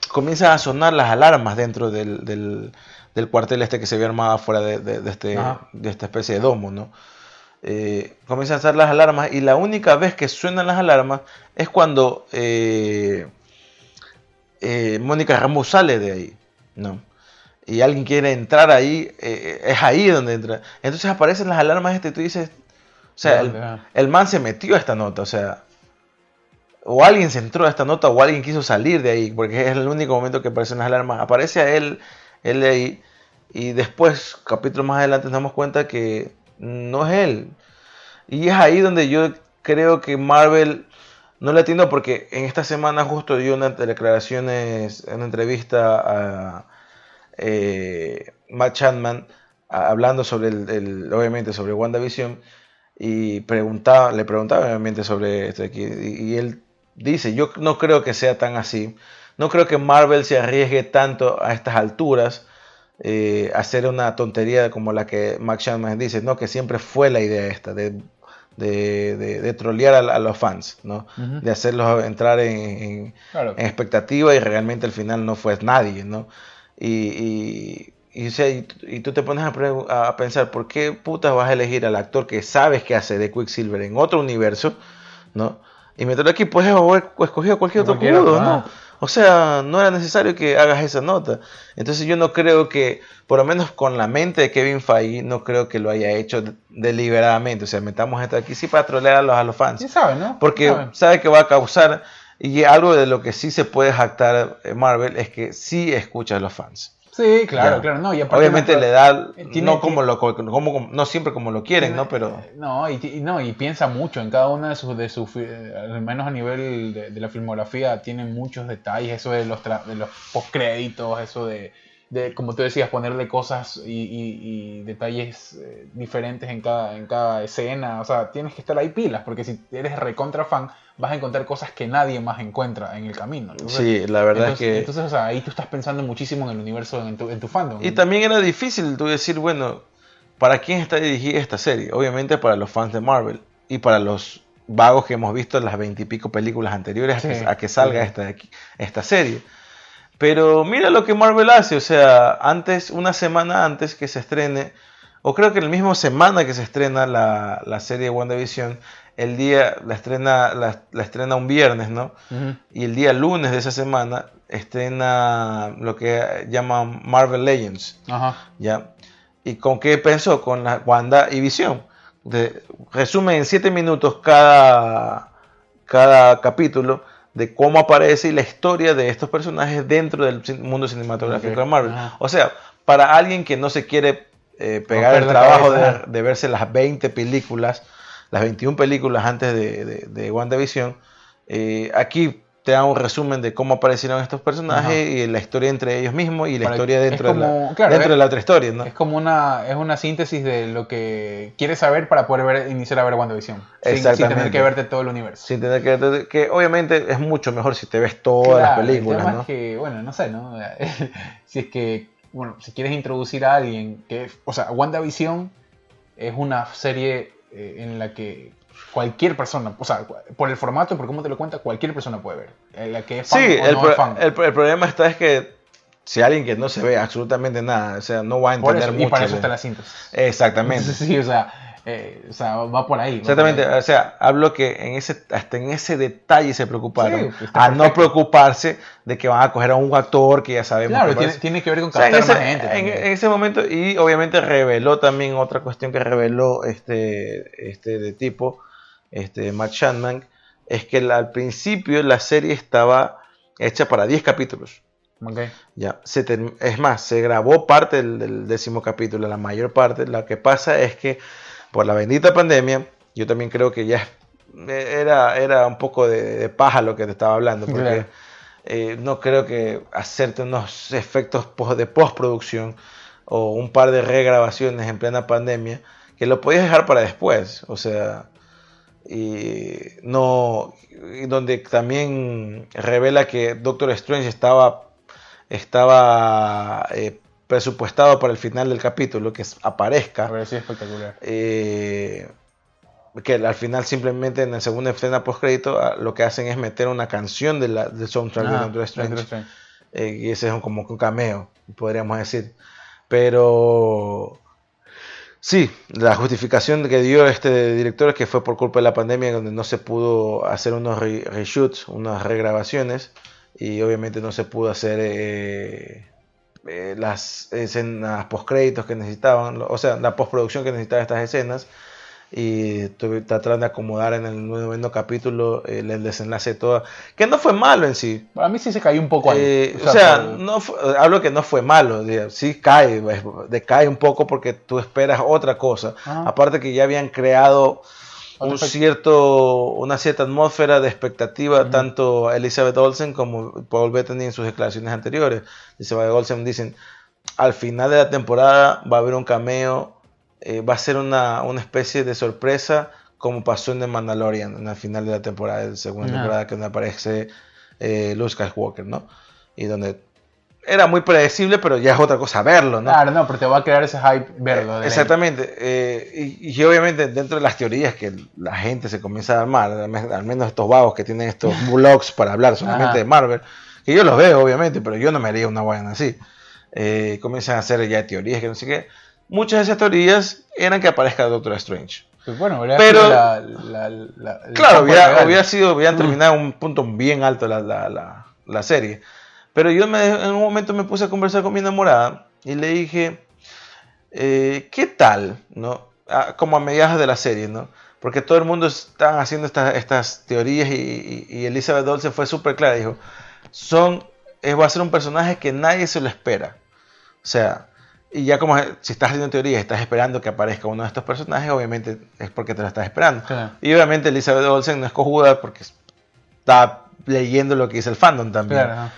comienzan a sonar las alarmas dentro del del cuartel este que se había armado fuera de, este, de esta especie de domo, ¿no? Eh, comienzan a hacer las alarmas y la única vez que suenan las alarmas es cuando eh, eh, Mónica Ramos sale de ahí, ¿no? Y alguien quiere entrar ahí, es ahí donde entra. Entonces aparecen las alarmas este y tú dices, o sea, el, el, man se metió a esta nota, o sea, o alguien se entró a esta nota o alguien quiso salir de ahí, porque es el único momento que aparecen las alarmas. Aparece a él él ahí. Y después, capítulo más adelante, nos damos cuenta que no es él. Y es ahí donde yo creo que Marvel no le atiendo porque en esta semana justo dio unas declaraciones, una entrevista a eh, Matt Chapman hablando sobre el, obviamente sobre WandaVision y preguntaba, le preguntaba obviamente sobre esto aquí y él dice, yo no creo que sea tan así. No creo que Marvel se arriesgue tanto a estas alturas eh, a hacer una tontería como la que Max Shannon dice, no, que siempre fue la idea esta, de, de, de, trolear a, los fans, ¿no? De hacerlos entrar en, en, expectativa y realmente al final no fue nadie, ¿no? Y, y, y, tú te pones a, a, pensar, ¿por qué putas vas a elegir al actor que sabes que hace de Quicksilver en otro universo, ¿no? Y meterlo aquí, puedes haber escogido cualquier otro culo, ¿no? O sea, no era necesario que hagas esa nota. Entonces yo no creo que, por lo menos con la mente de Kevin Feige, no creo que lo haya hecho deliberadamente. O sea, metamos esto aquí sí para trolear a los, a los fans. Sí sabe, ¿no? Porque sabe que va a causar... Y algo de lo que sí se puede jactar Marvel es que sí escucha a los fans. Sí, claro, claro. No, Obviamente le da, no, como lo, como, no siempre como lo quieren, ¿no? Pero... No y, no, y piensa mucho en cada una de sus, de sus eh, al menos a nivel de, la filmografía, tiene muchos detalles, eso de los, de los postcréditos, eso de, de, como tú decías, ponerle cosas y, detalles eh, diferentes en cada, en cada escena. O sea, tienes que estar ahí pilas, porque si eres recontra fan vas a encontrar cosas que nadie más encuentra en el camino. sí, la verdad es que... Entonces, o sea, ahí tú estás pensando muchísimo en el universo, en tu, en tu fandom. Y también era difícil tú decir, bueno, ¿para quién está dirigida esta serie? Obviamente para los fans de Marvel y para los vagos que hemos visto en las veintipico películas anteriores a, que, salga esta, esta serie. Pero mira lo que Marvel hace, o sea, antes, una semana antes que se estrene, o creo que en la misma semana que se estrena la, la serie WandaVision, el día, la estrena, la, estrena un viernes, ¿no? Y el día lunes de esa semana estrena lo que llaman Marvel Legends, ¿ya? ¿Y con qué pensó? Con la Wanda y Visión. resume en siete minutos cada, cada capítulo de cómo aparece y la historia de estos personajes dentro del mundo cinematográfico de Marvel. O sea, para alguien que no se quiere eh, pegar el trabajo de, de, verse las 20 películas las 21 películas antes de, de, WandaVision, eh, aquí te da un resumen de cómo aparecieron estos personajes y la historia entre ellos mismos y la historia dentro, de, la, dentro de la otra historia. ¿no? Es como una, es una síntesis de lo que quieres saber para poder ver, iniciar a ver WandaVision. Sin, sin, tener que verte todo el universo. Sin tener que verte, que obviamente es mucho mejor si te ves todas las películas. ¿no? que, bueno, no sé, ¿no? si es que, bueno, si quieres introducir a alguien que, o sea, WandaVision es una serie eh, en la que cualquier persona, o sea, por el formato, por cómo te lo cuenta, cualquier persona puede ver. Eh, que es fan sí, el, El, problema está es que si alguien que no se ve absolutamente nada, o sea, no va a entender mucho. Y para eso está la síntesis. Exactamente. sí, o sea, eh, o sea, va por ahí. Exactamente, o sea, hablo que en ese, hasta en ese detalle se preocuparon. a no preocuparse de que van a coger a un actor que ya sabemos. Claro, tiene, que ver con captar más gente. En, ese momento, y obviamente reveló también otra cuestión que reveló este, este de tipo, este Matt Shanman, es que al principio la serie estaba hecha para 10 capítulos. Okay. Ya, se es más, se grabó parte del, del, décimo capítulo, la mayor parte. Lo que pasa es que por la bendita pandemia, yo también creo que ya era, era un poco de, paja lo que te estaba hablando, porque eh, no creo que hacerte unos efectos de postproducción o un par de regrabaciones en plena pandemia, que lo podías dejar para después, o sea, y no, donde también revela que Doctor Strange estaba, estaba eh, presupuestado para el final del capítulo, que aparezca. espectacular. Eh, que al final simplemente en la segunda escena post crédito ah, lo que hacen es meter una canción de la, del soundtrack de Doctor Strange. Eh, y ese es como un cameo, podríamos decir. Pero sí, la justificación que dio este director es que fue por culpa de la pandemia donde no se pudo hacer unos reshoots, unas regrabaciones y obviamente no se pudo hacer eh, eh, las escenas postcréditos que necesitaban, o sea, la postproducción que necesitaba estas escenas y tratando de acomodar en el noveno capítulo el, desenlace de todo, que no fue malo en sí. A mí sí se cayó un poco ahí. Eh, o sea, no hablo que no fue malo, sí cae, decae un poco porque tú esperas otra cosa. Aparte que ya habían creado un cierto, una cierta atmósfera de expectativa, tanto Elizabeth Olsen como Paul Bettany en sus declaraciones anteriores. Elizabeth Olsen dicen, al final de la temporada va a haber un cameo, eh, va a ser una, una, especie de sorpresa como pasó en The Mandalorian en el final de la temporada, de segunda temporada, que donde aparece eh, Luke Skywalker, ¿no? Y donde era muy predecible, pero ya es otra cosa verlo, ¿no? Claro, no, pero te va a crear ese hype verlo. de Exactamente. eh, y, y obviamente dentro de las teorías que la gente se comienza a armar, al me- al menos estos vagos que tienen estos blogs para hablar solamente Ajá. de Marvel, que yo los veo obviamente, pero yo no me haría una vaina así. Eh, comienzan a hacer ya teorías que no sé qué. Muchas de esas teorías eran que aparezca Doctor Strange. Pues bueno, hubiera Pero- sido la, la- la- el Claro, hubiera, hubiera sido, hubieran Mm. terminado un punto bien alto la, la, la, la serie. Pero yo me, en un momento me puse a conversar con mi enamorada y le dije, eh, ¿qué tal? ¿no? Ah, como a mediados de la serie, ¿no? Porque todo el mundo está haciendo estas, estas teorías y, y- y Elizabeth Olsen fue súper clara. Dijo, son, eh, va a ser un personaje que nadie se lo espera. O sea, y ya como si estás haciendo teorías y estás esperando que aparezca uno de estos personajes, obviamente es porque te lo estás esperando. Claro. Y obviamente Elizabeth Olsen no es cojuda porque está leyendo lo que dice el fandom también. Claro.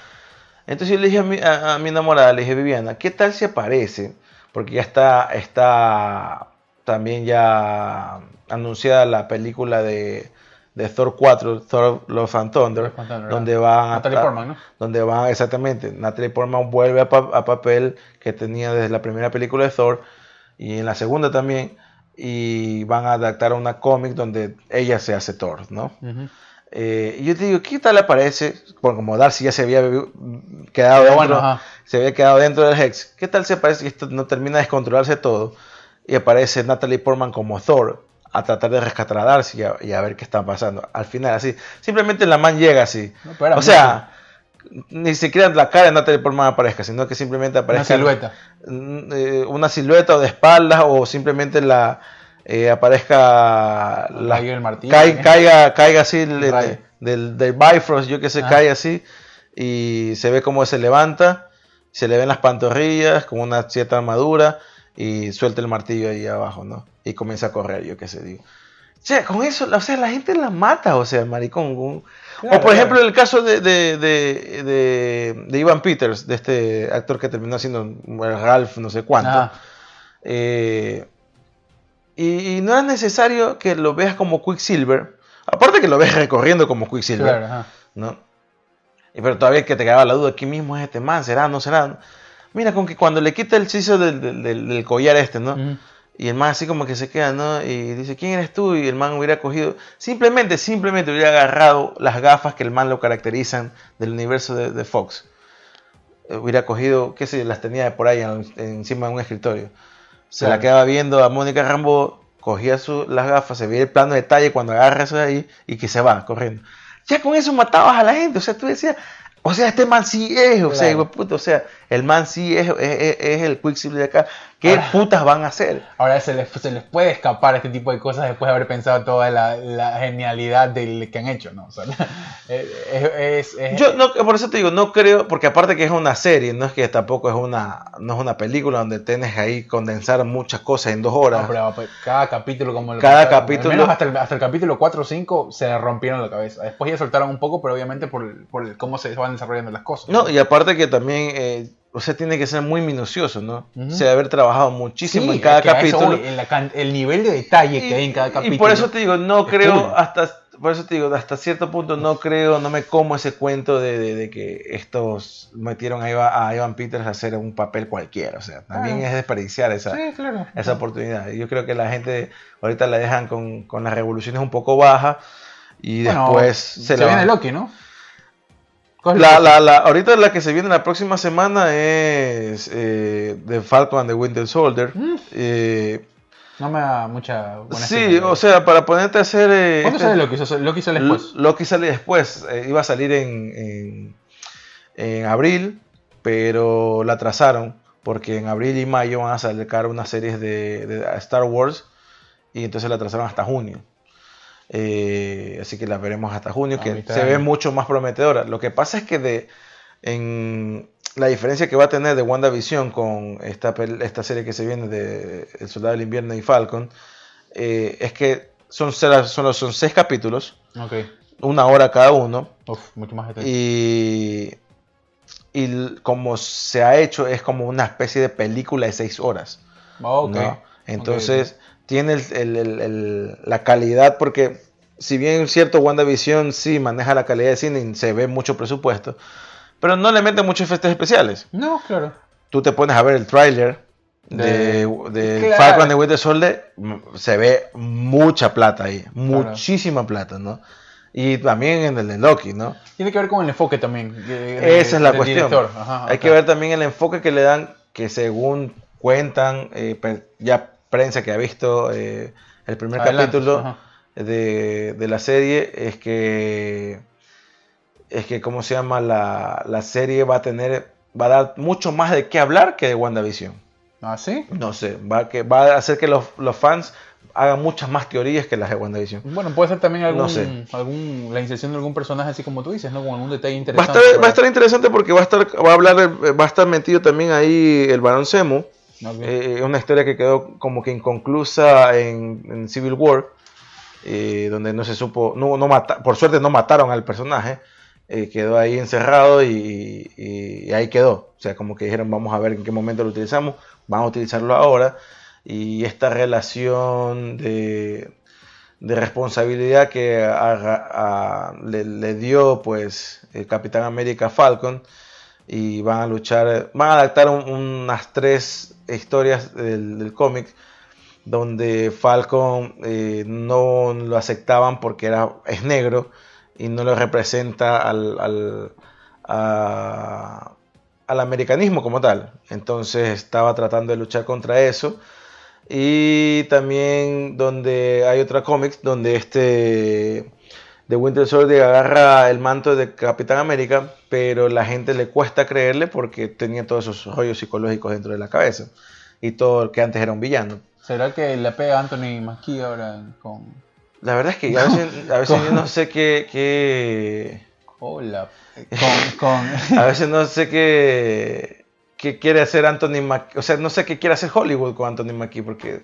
Entonces yo le dije a mi, a- a mi enamorada, le dije, Viviana, ¿qué tal si aparece? Porque ya está, está también ya anunciada la película de, de Thor 4, Thor Love and Thunder, Love and Thunder, donde van a Natalie Portman, ¿no? donde van exactamente, Natalie Portman vuelve a, pa- a papel que tenía desde la primera película de Thor y en la segunda también y van a adaptar a una cómic donde ella se hace Thor, ¿no? Eh, y yo te digo, ¿qué tal aparece? Por como Darcy ya se había quedado dentro, bueno, se había quedado dentro del Hex. ¿Qué tal se aparece que esto no termina de descontrolarse todo? Y aparece Natalie Portman como Thor a tratar de rescatar a Darcy y a, y a ver qué está pasando. Al final, así, simplemente la man llega así. No, o sea, ni siquiera la cara de Natalie Portman aparezca, sino que simplemente Una silueta. mm, eh, una silueta o de espaldas o simplemente la eh, aparezca la, el ¿eh? caiga, caiga así el- del, del Bifrost, yo que sé, Ah. cae así y se ve cómo se levanta, se le ven las pantorrillas con una cierta armadura y suelta el martillo ahí abajo, ¿no? Y comienza a correr, yo qué sé, digo. O sea, con eso, o sea, la gente la mata, o sea, maricón. con- Claro, o por ejemplo, claro. el caso de, de, de, de- de Ivan Peters, de este actor que terminó siendo el Ralph no sé cuánto. Ah, Eh, y, y no es necesario que lo veas como Quicksilver. Aparte que lo ves recorriendo como Quicksilver. claro. ¿no? Y pero todavía que te quedaba la duda, ¿quién mismo es este man? ¿Será? ¿No será? Mira, con que cuando le quita el chizo del, del- del- del collar este, ¿no? Y el man así como que se queda, ¿no? Y dice, ¿quién eres tú? Y el man hubiera cogido, simplemente, simplemente hubiera agarrado las gafas que el man lo caracterizan del universo de, de Fox. Eh, Hubiera cogido, qué sé, yo, las tenía por ahí en- encima de un escritorio. Se la quedaba viendo a Mónica Rambo, cogía su- las gafas, se veía el plano de detalle cuando agarra eso de ahí y que se va corriendo. Ya con eso matabas a la gente, o sea, tú decías, o sea, este man sí es, o sea, Claro. puta, o sea, el man sí es, es, es- es el Quicksilver de acá. ¿Qué Ahora- putas van a hacer? Ahora se les, se les puede escapar este tipo de cosas después de haber pensado toda la, la genialidad del que han hecho, ¿no? O sea, es, es- es- Yo no, por eso te digo, no creo, porque aparte que es una serie, no es que tampoco es una, no es una película donde tienes ahí condensar muchas cosas en dos horas. No, pero, pues, cada capítulo como lo Cada contaron, capítulo- al menos hasta el, hasta el capítulo 4 o 5 se le rompieron la cabeza. Después ya soltaron un poco, pero obviamente por, por cómo se van desarrollando las cosas. No, y aparte que también, eh, o sea, tiene que ser muy minucioso, ¿no? Ujú. Se debe haber trabajado muchísimo Sí, en cada eso capítulo. en la el nivel de detalle que hay en cada capítulo. Y por eso te digo, no creo, hasta, por eso te digo, hasta cierto punto no creo, no me como ese cuento de, de- de que estos metieron a, Iva- a Ivan Peters a hacer un papel cualquiera. O sea, también Claro. es desperdiciar esa, Sí, claro. esa oportunidad. Yo creo que la gente ahorita la dejan con, con las revoluciones un poco bajas y Bueno, después se, se, la viene Loki, ¿no? ¿Cuál es La, la, la, ahorita la que se viene la próxima semana es eh, The Falcon and the Winter Soldier. Mm. Eh, No me da mucha buena sí, estima, o sea, para ponerte a hacer... eh, ¿Cuándo este- sale Loki? Loki sale después. Loki sale después, eh, iba a salir en, en, en abril, pero la atrasaron porque en abril y mayo van a sacar unas series de, de Star Wars y entonces la atrasaron hasta junio. Eh, así que la veremos hasta junio, A que se ve mucho más prometedora. Lo que pasa es que de, en la diferencia que va a tener de WandaVision con esta, esta serie que se viene de El Soldado del Invierno y Falcon, eh, es que son, seis- son, son seis capítulos, una hora cada uno, Uf, mucho más y, y como se ha hecho es como una especie de película de seis horas. ¿no? Entonces tiene el- el- el- la calidad porque si bien cierto WandaVision sí maneja la calidad de cine y se ve mucho presupuesto, pero no le meten muchos efectos especiales. No, claro. Tú te pones a ver el tráiler de, De- de Claro. Falcon de Winter Soldier, se ve mucha plata ahí, muchísima plata, ¿no? Y también en el de Loki, ¿no? Tiene que ver con el enfoque también. de- de- Esa es la cuestión. Ajá, Hay que ver también el enfoque que le dan, que según cuentan, eh, ya prensa que ha visto eh, el primer Adelante, capítulo de, de la serie, es que, es que, ¿cómo se llama? La, la serie va a tener, va a dar mucho más de qué hablar que de WandaVision. ¿Ah, sí? No sé, va, que, va a hacer que los, los fans hagan muchas más teorías que las de WandaVision. Bueno, puede ser también algún, No sé. algún la inserción de algún personaje así como tú dices, ¿no? Con algún detalle Va a, interesante. estar, va a estar interesante porque va a estar, va a hablar, va a estar metido también ahí el Barón Zemo. Ok. Eh, una historia que quedó como que inconclusa en, Civil War, eh, donde no se supo, no, no por suerte no mataron al personaje, eh, quedó ahí encerrado y, ahí quedó. O sea, como que dijeron, vamos a ver en qué momento lo utilizamos, vamos a utilizarlo ahora. Y esta relación de, de responsabilidad que le, le dio pues el Capitán América Falcon y van a luchar, van a adaptar un- unas tres historias del, cómic donde Falcon eh, no lo aceptaban porque era, es negro y no lo representa al, al, al americanismo como tal. Entonces estaba tratando de luchar contra eso. Y también donde hay otra cómics donde este de Winter Soldier agarra el manto de Capitán América, pero la gente le cuesta creerle porque tenía todos esos rollos psicológicos dentro de la cabeza y todo que antes era un villano. ¿Será que le pega a Anthony Mackie ahora con. La verdad es que a veces, a veces yo no sé qué, qué- Hola. Con. con... a veces no sé qué, qué quiere hacer Anthony Mackie, o sea, no sé qué quiere hacer Hollywood con Anthony Mackie porque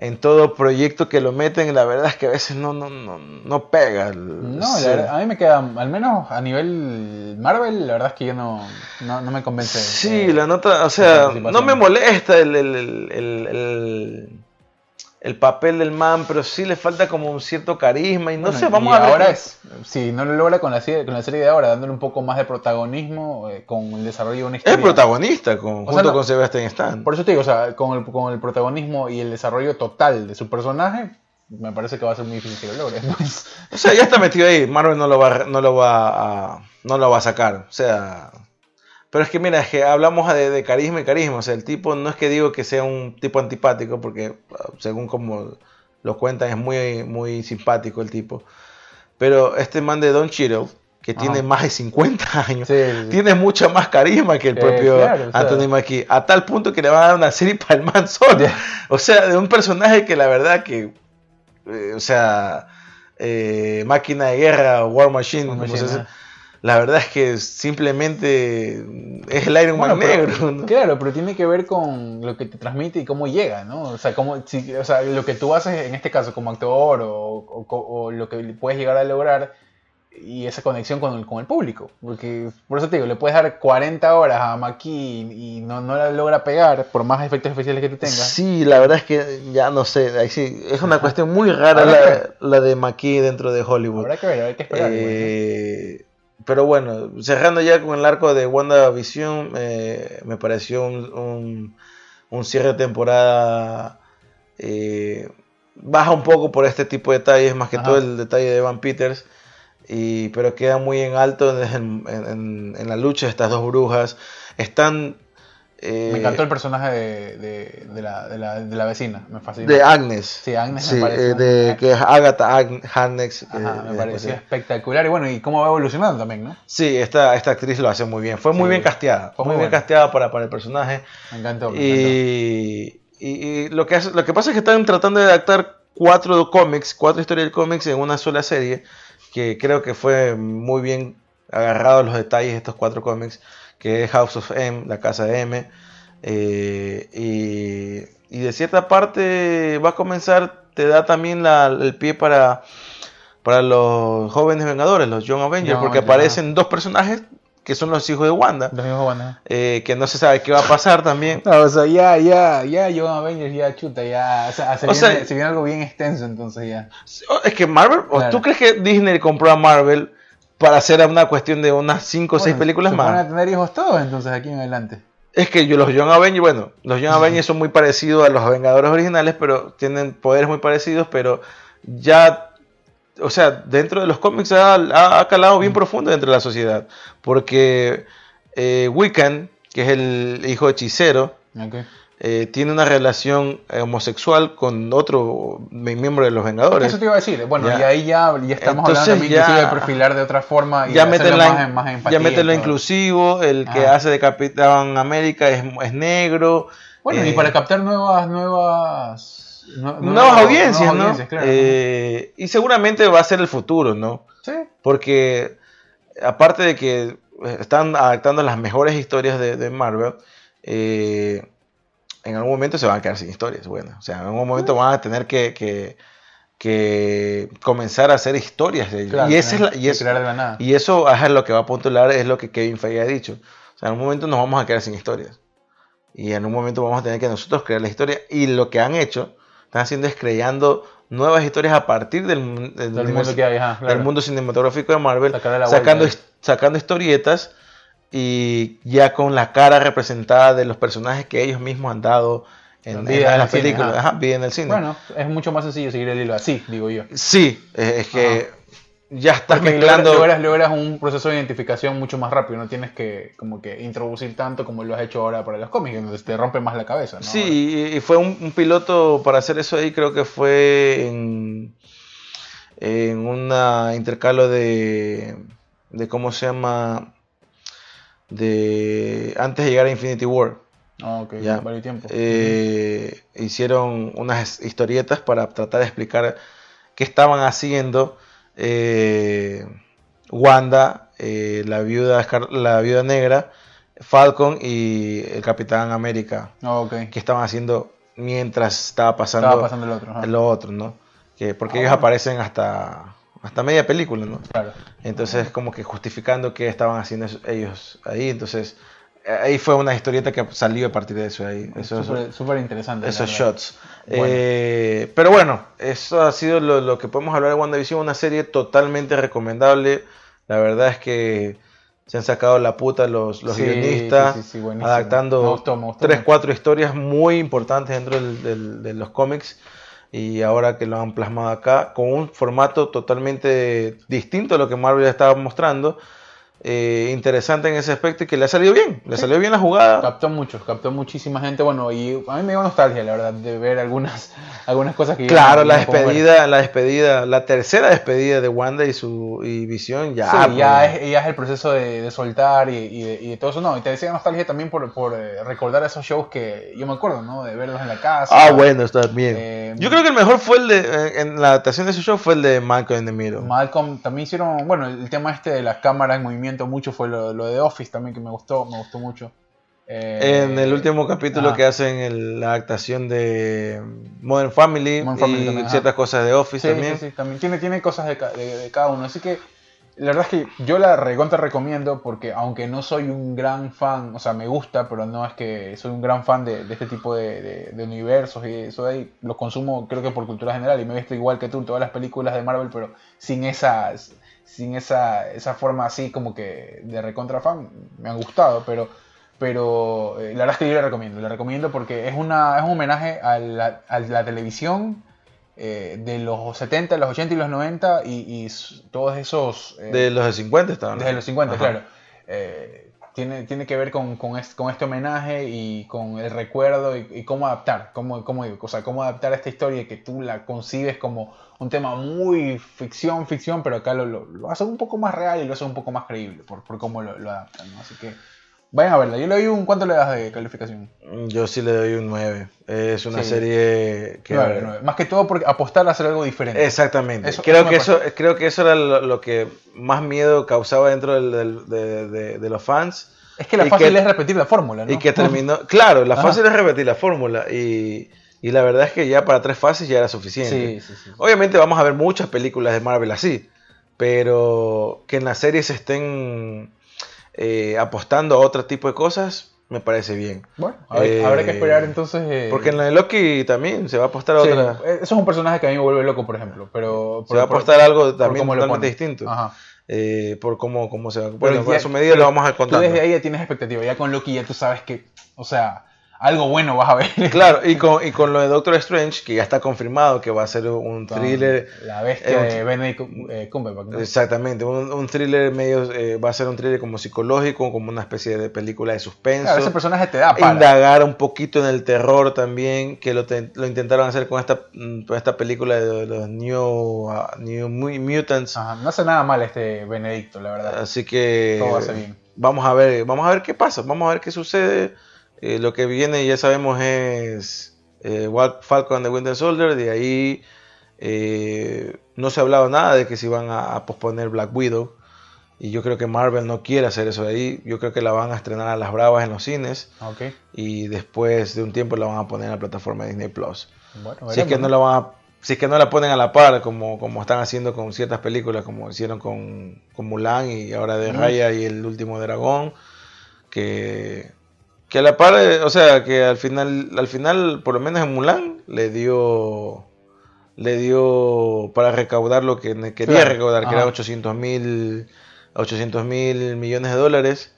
en todo proyecto que lo meten, la verdad es que a veces no, no, no, no pega. No, Sí. la verdad, a mí me queda, al menos a nivel Marvel, la verdad es que yo no, no, no me convence. Sí, eh, la nota, o sea, no me molesta el, el, el, el- el- el papel del man, pero sí le falta como un cierto carisma y no bueno, sé, vamos y a ver. ahora es, si no lo logra con la serie, con la serie de ahora, dándole un poco más de protagonismo, eh, con el desarrollo de una Es historia. protagonista con, junto no- con Sebastian Stan. Por eso te digo, o sea, con el, con el protagonismo y el desarrollo total de su personaje, me parece que va a ser muy difícil que lo logre. O sea, ya está metido ahí. Marvel no lo va, no lo va a, no lo va a sacar. O sea, pero es que mira, es que hablamos de, de carisma y carisma. O sea, el tipo no es que digo que sea un tipo antipático, porque uh, según como lo cuentan es muy, muy simpático el tipo. Pero este man de Don Cheadle, que Ajá. tiene más de 50 años, Sí, sí, sí. tiene mucha más carisma que el Eh, propio o sea. Anthony Mackie. A tal punto que le van a dar una serie para el man solo. O sea, de un personaje que la verdad que, eh, o sea, eh, máquina de guerra, War Machine, War como se. La verdad es que simplemente es el Iron Man Bueno, pero- negro. ¿no? Claro, pero tiene que ver con lo que te transmite y cómo llega, ¿no? O sea, cómo, si- o sea lo que tú haces en este caso como actor o, o- o lo que puedes llegar a lograr y esa conexión con el, con el público. Porque, por eso te digo, le puedes dar 40 horas a Maki y, no, no la logra pegar, por más efectos especiales que tú tengas. Sí, la verdad es que ya no sé, ahí sí, es una cuestión muy rara la, la de McKee dentro de Hollywood. Habrá que ver, habrá que esperar. Eh, pero bueno, cerrando ya con el arco de WandaVision, eh, me pareció un, un- un cierre de temporada eh, baja un poco por este tipo de detalles, más que Ajá. todo el detalle de Evan Peters, y, pero queda muy en alto en, en- en- en la lucha de estas dos brujas. Están... eh, Me encantó el personaje de, de, de la, de, la, de la vecina, me fascinó. de Agnes. Sí, Agnes Sí, me eh, de, que es Agatha Ag- Harkness. Ajá, eh, me pareció espectacular. Y bueno, y cómo va evolucionando también, ¿no? Sí, esta, esta actriz lo hace muy bien. Fue muy Sí, bien casteada. Fue muy muy bien buena. casteada para, para el personaje. Me encantó. Me encantó. Y, y- y lo, que hace- lo que pasa es que están tratando de adaptar cuatro cómics, cuatro historias de cómics en una sola serie. Que creo que fue muy bien agarrado los detalles de estos cuatro cómics. Que es House of M, la casa de M. eh, y, y de cierta parte va a comenzar, te da también la- el pie para, para los jóvenes vengadores, los Young Avengers, Young porque Avengers, aparecen dos personajes que son los hijos de Wanda, Los mismos bandas. eh, que no se sabe qué va a pasar también. No, o sea, ya, ya, ya, John Avengers, ya, chuta, ya. O sea, se, O viene, sea- se viene algo bien extenso, entonces ya. Es que Marvel, ¿o Claro. ¿tú crees que Disney compró a Marvel para hacer una cuestión de unas 5 o 6 Bueno, películas se más. Van a tener hijos todos entonces aquí en adelante. Es que yo, los Young Avengers, bueno, los Young Avengers son muy parecidos a los Vengadores originales, pero tienen poderes muy parecidos, pero ya, o sea, dentro de los cómics ha, ha- ha calado bien profundo dentro de la sociedad, porque eh, Wiccan, que es el hijo hechicero, Ok. Eh, tiene una relación eh, homosexual con otro mi- miembro de los Vengadores. Eso te iba a decir. Bueno, Ya. y ahí ya, ya estamos Entonces hablando ya- de perfilar de otra forma y ya meten, la, más, más empatía ya meten lo inclusivo, el que Ajá. hace de Capitán América es, es negro. Bueno, y eh, para captar nuevas, nuevas, nue- nuevas audiencias, ¿no? audiencias, claro. Eh, y seguramente va a ser el futuro, ¿no? Sí. Porque aparte de que están adaptando las mejores historias de, de Marvel, eh, en algún momento se van a quedar sin historias, bueno, o sea, en algún momento van a tener que, que- que comenzar a hacer historias de ellos. Claro, y, esa es la- que y, es- crear de la nada. y eso es lo que va a postular, es lo que Kevin Feige ha dicho. O sea, en un momento nos vamos a quedar sin historias. Y en un momento vamos a tener que nosotros crear la historia. Y lo que han hecho, están haciendo es creando nuevas historias a partir del, mu- del Del universo- mundo que hay, ajá, claro. del mundo cinematográfico de Marvel, vuelta. sacando historietas y ya con la cara representada de los personajes que ellos mismos han dado en, en en las películas, ajá. ajá, en el cine. Bueno, es mucho más sencillo seguir el hilo así, digo yo. sí, es, que ya estás Porque mezclando. logras, logras un proceso de identificación mucho más rápido, no tienes que como que introducir tanto como lo has hecho ahora para los cómics, entonces te rompe más la cabeza, ¿no? Sí, y, y fue un, un piloto para hacer eso ahí, creo que fue en, en un intercalo de, de, ¿cómo se llama? De antes de llegar a Infinity War. Ah, ok, Ya. varios tiempo. Eh, hicieron unas historietas para tratar de explicar qué estaban haciendo eh, Wanda, eh, la, viuda, la viuda negra, Falcon y el Capitán América Ah, ok. que estaban haciendo mientras estaba pasando, Estaba pasando el otro. ajá. lo otro, ¿no? Que, porque Ah, ellos bueno. aparecen hasta, hasta media película, ¿no? Claro. Entonces, como que justificando qué estaban haciendo ellos ahí. Entonces, eh, ahí fue una historieta que salió a partir de eso. Ahí, eso, Súper súper interesante. esos shots. Bueno. Eh, pero bueno, eso ha sido lo, lo que podemos hablar de WandaVision. Una serie totalmente recomendable. La verdad es que se han sacado la puta los, los Sí, guionistas. sí, sí, adaptando Me gustó, me gustó tres, cuatro historias muy importantes dentro del- del- de los cómics. Y ahora que lo han plasmado acá, con un formato totalmente distinto a lo que Marvel estaba mostrando. Eh, interesante en ese aspecto y que le ha salido bien. Le Sí. salió bien la jugada. Captó mucho, captó muchísima gente. Bueno, y a mí me dio nostalgia, la verdad, de ver algunas, algunas cosas que Claro, la despedida, la despedida, la tercera despedida de Wanda y su y Visión ya. Sí, pues. ya, es, ya es el proceso de, de soltar y, y de, y de todo eso. No, y te decía nostalgia también por, por eh, recordar esos shows que yo me acuerdo, ¿no? De verlos en la casa. Ah, bueno, está bien. Eh, Yo creo que el mejor fue el de eh, en la adaptación de ese show fue el de Malcolm in the Middle. Malcolm también hicieron, bueno, el tema este de las cámaras en movimiento mucho fue lo, lo de Office también que me gustó, me gustó mucho. Eh, en el último capítulo ajá. que hacen el- la adaptación de Modern Family, Modern Family y también, ciertas cosas de Office Sí, también. sí, sí, también tiene, tiene cosas de, de- de cada uno. Así que la verdad es que yo la recontra recomiendo porque aunque no soy un gran fan, o sea, me gusta, pero no es que soy un gran fan de, de este tipo de, universos y eso de ahí, los consumo creo que por cultura general y me he visto igual que tú todas las películas de Marvel, pero sin esa, sin esa, esa forma así como que de recontra fan, me han gustado, pero... Pero eh, la verdad es que yo la recomiendo, la recomiendo porque es, una, es un homenaje a la, a la televisión eh, de los 70, los 80 y los 90 y, todos esos... eh, De los de 50 estaban. desde los 50, Ajá. claro. Tiene, tiene que ver con, con, este, homenaje y con el recuerdo y, cómo adaptar, cómo, cómo, cómo adaptar esta historia que tú la concibes como un tema muy ficción, ficción, pero acá lo, lo, lo hace un poco más real y lo hace un poco más creíble por, por cómo lo, lo adaptan, ¿no? Así que vayan a verla. Yo le doy un... ¿Cuánto le das de calificación? Yo sí le doy un 9. Es una Sí. serie que... Nueve, nueve. Más que todo por apostar a hacer algo diferente. Exactamente. Eso- creo, eso que eso, creo que eso era lo, lo que más miedo causaba dentro del- del- de, de- de los fans. Es que la Y fácil que- es repetir la fórmula, ¿no? Y que terminó. Claro, la Ajá. fácil es repetir la fórmula. Y, y la verdad es que ya para tres fases ya era suficiente. Sí, sí, sí. Obviamente vamos a ver muchas películas de Marvel así. Pero que en las series se estén eh, apostando a otro tipo de cosas. me parece bien. Bueno, a ver- Eh, habrá que esperar entonces. eh, Porque en la de Loki también se va a apostar a sí, otra. eh, eso es un personaje que a mí me vuelve loco, por ejemplo. Pero, Se va a por- apostar algo por también cómo lo totalmente distinto. Ajá. eh, por cómo, cómo se va. Bueno, a su medida lo vamos a Tú contar. desde ahí ya tienes expectativa. Ya con Loki ya tú sabes que, o sea, algo bueno vas a ver. Claro, y con, y con lo de Doctor Strange, que ya está confirmado que va a ser un thriller. La bestia eh, de Benedict eh, Cumberbatch. ¿no? Exactamente, un, un thriller medio. eh, va a ser un thriller como psicológico, como una especie de película de suspenso. Claro, ese personaje te da para. indagar un poquito en el terror también, que lo, te- lo intentaron hacer con esta, mm, con esta película de los New, ah, New Mu- Mutants. Ajá, no hace nada mal este Benedicto, la verdad. Así que Todo hace bien. vamos a ver, vamos a ver qué pasa, vamos a ver qué sucede. Eh, lo que viene ya sabemos es eh, Falcon and the Winter Soldier, de ahí eh, no se ha hablado nada de que se iban a, a posponer Black Widow. Y yo creo que Marvel no quiere hacer eso de ahí. Yo creo que la van a estrenar a las bravas en los cines. Ok. Y después de un tiempo la van a poner en la plataforma de Disney Plus. Bueno, Si es que no la van a- si es que no la ponen a la par, como, como están haciendo con ciertas películas, como hicieron con, con Mulan y ahora de. Raya y el último dragón, que, que a la par, eh, o sea, que al final, al final, por lo menos en Mulan, le dio le dio para recaudar lo que quería Claro, recaudar, que era 800 mil 800 mil millones de dólares.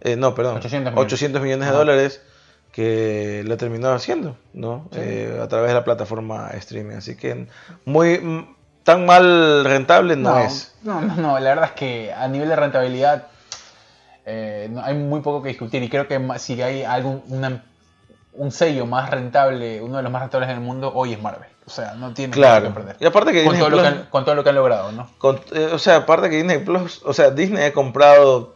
Eh, no, perdón, 800 millones. 800 millones de dólares que lo terminó haciendo, ¿no? Sí. Eh, a través de la plataforma streaming. Así que muy tan mal rentable no, es. No, no, no, la verdad es que a nivel de rentabilidad eh, no- hay muy poco que discutir y creo que si hay algún una- un sello más rentable, uno de los más rentables en el mundo, hoy es Marvel. O sea, no tiene nada Claro. que perder. Y aparte que Con todo, lo que han, con todo lo que han logrado, ¿no? con- eh, o sea, aparte que Disney Plus, o sea, Disney ha comprado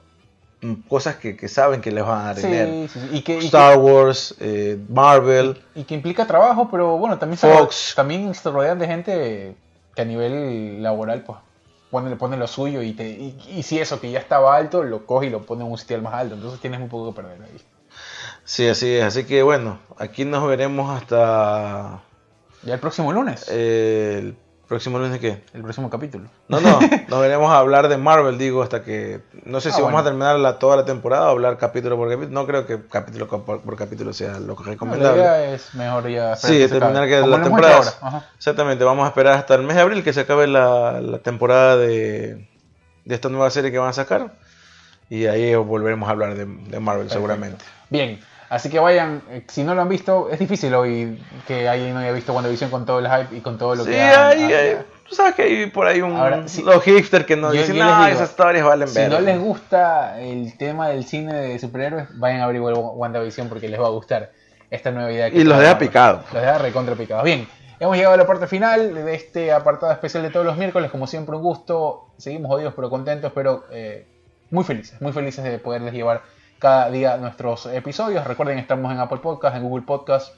mm, cosas que, que saben que les van a dar dinero. Sí, sí, sí. Y, que, y, Star Wars, eh, Marvel, y que implica trabajo, pero bueno, también se, Fox. también se rodean de gente que a nivel laboral, pues, pone, pone lo suyo y, te, y, y si eso que ya estaba alto, lo coge y lo pone en un sitio más alto. Entonces tienes muy poco que perder ahí. Sí, así es. Así que bueno, aquí nos veremos hasta Ya el próximo lunes, eh, el próximo lunes. ¿Qué? el próximo capítulo. No, no, nos veremos a hablar de Marvel, digo, hasta que. No sé Ah, si vamos bueno. a terminar la, toda la temporada o hablar capítulo por capítulo. No creo que capítulo por, por capítulo sea lo No, recomendable. la idea es mejor ya Sí, que terminar acabe. que Como la temporada. Exactamente, vamos a esperar hasta el mes de abril que se acabe la, la temporada de, de esta nueva serie que van a sacar. Y ahí volveremos a hablar de, de Marvel, Perfecto. seguramente. Bien, así que vayan, eh, si no lo han visto, es difícil hoy que alguien no haya visto WandaVision con todo el hype y con todo lo Sí, que hay, han- hay- tú sabes que hay por ahí un, Ahora, sí. los hipsters que nos Yo- dicen, yo digo, esas historias valen Si verga". no les gusta el tema del cine de superhéroes, vayan a abrir WandaVision porque les va a gustar esta nueva idea. que Y los deja picados. Los deja recontra picados. Bien, hemos llegado a la parte final de este apartado especial de todos los miércoles. Como siempre, un gusto. Seguimos jodidos pero contentos, pero eh, muy felices. Muy felices de poderles llevar cada día nuestros episodios. Recuerden, estamos en Apple Podcast, en Google Podcast,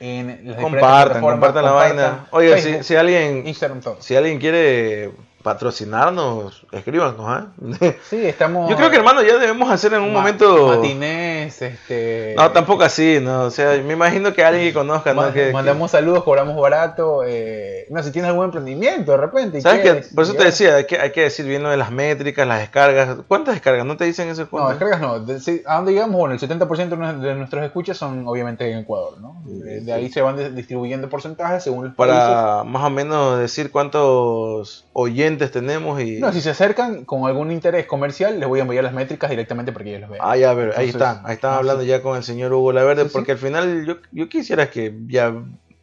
en las Compartan, compartan la vaina. Oiga, si, si alguien Instagram, todo. si alguien quiere patrocinarnos, escríbanos, ¿ah? Sí, estamos... Yo creo que hermano ya debemos hacer en un ma- momento Matinés, este... No, tampoco así, no, o sea, me imagino que alguien que conozca, ¿no? Que- mandamos saludos, cobramos barato. eh, no, si tienes algún emprendimiento de repente. ¿Sabes qué? Por eso te decía, hay que, hay que decir bien lo de las métricas, las descargas. ¿Cuántas descargas? ¿No te dicen eso? No, descargas no. De- sí, ¿A dónde llegamos? Bueno, el 70% de nue- de nuestros escuchas son obviamente en Ecuador, ¿no? De, de ahí se van distribuyendo porcentajes según los países. Para más o menos decir cuántos oyentes tenemos y... No, si se acercan con algún interés comercial, les voy a enviar las métricas directamente para que ellos los vean. Ah, ya, a ver, ahí Entonces, están, ahí están ah, hablando sí. ya con el señor Hugo Laverde, Sí, sí. porque al final yo, yo quisiera que ya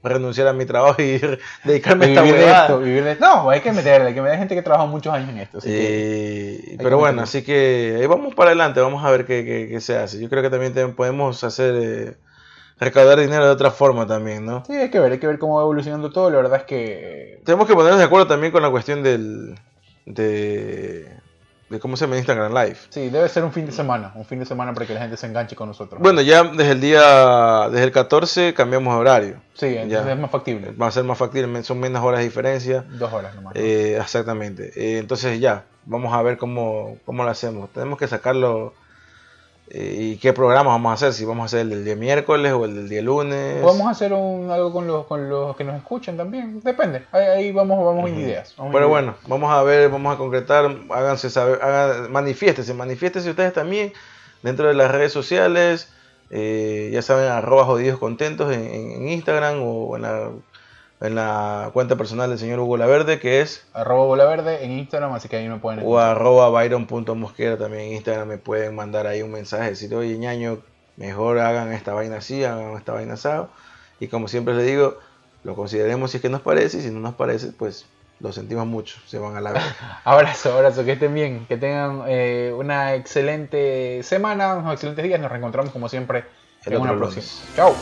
renunciara a mi trabajo y dedicarme a Y esta vivir de esto, vivir de- No, hay que meterle, hay que meter gente que trabaja muchos años en esto. así que- Eh, que pero bueno, así que ahí vamos para adelante, vamos a ver qué, qué- qué se hace. Yo creo que también podemos hacer, eh, recaudar dinero de otra forma también, ¿no? Sí, hay que ver, hay que ver cómo va evolucionando todo. La verdad es que Tenemos que ponernos de acuerdo también con la cuestión del, de, de cómo se llama Instagram Live. Sí, debe ser un fin de semana, un fin de semana para que la gente se enganche con nosotros. Bueno, ya desde el día, desde el 14 cambiamos horario. sí, entonces ya. es más factible. Va a ser más factible, son menos horas de diferencia. Dos horas nomás. ¿no? Eh, exactamente. Eh, entonces ya, vamos a ver cómo, cómo lo hacemos. Tenemos que sacarlo. Eh, ¿Y qué programa vamos a hacer? Si vamos a hacer el del día miércoles o el del día lunes. Vamos a hacer un, algo con los, con los que nos escuchan también. Depende. Ahí, ahí vamos, vamos en ideas. vamos en Pero ideas. bueno, vamos a ver, vamos a concretar, háganse saber, hagan, manifiéstese, manifiéstese ustedes también dentro de las redes sociales, Eh, ya saben, arroba jodidos contentos en, en Instagram o en la, en la cuenta personal del señor Hugo Laverde, que es Arroba bola verde en Instagram, así que ahí me pueden o arroba byron.mosquera también en Instagram me pueden mandar ahí un mensaje, decir, oye ñaño, mejor hagan esta vaina así, hagan esta vaina asado. Y como siempre les digo, lo consideremos si es que nos parece, y si no nos parece, pues lo sentimos mucho, se van a la verga. Abrazo, abrazo, que estén bien, que tengan eh, una excelente semana, unos excelentes días. Nos reencontramos como siempre El en una próxima. Chao.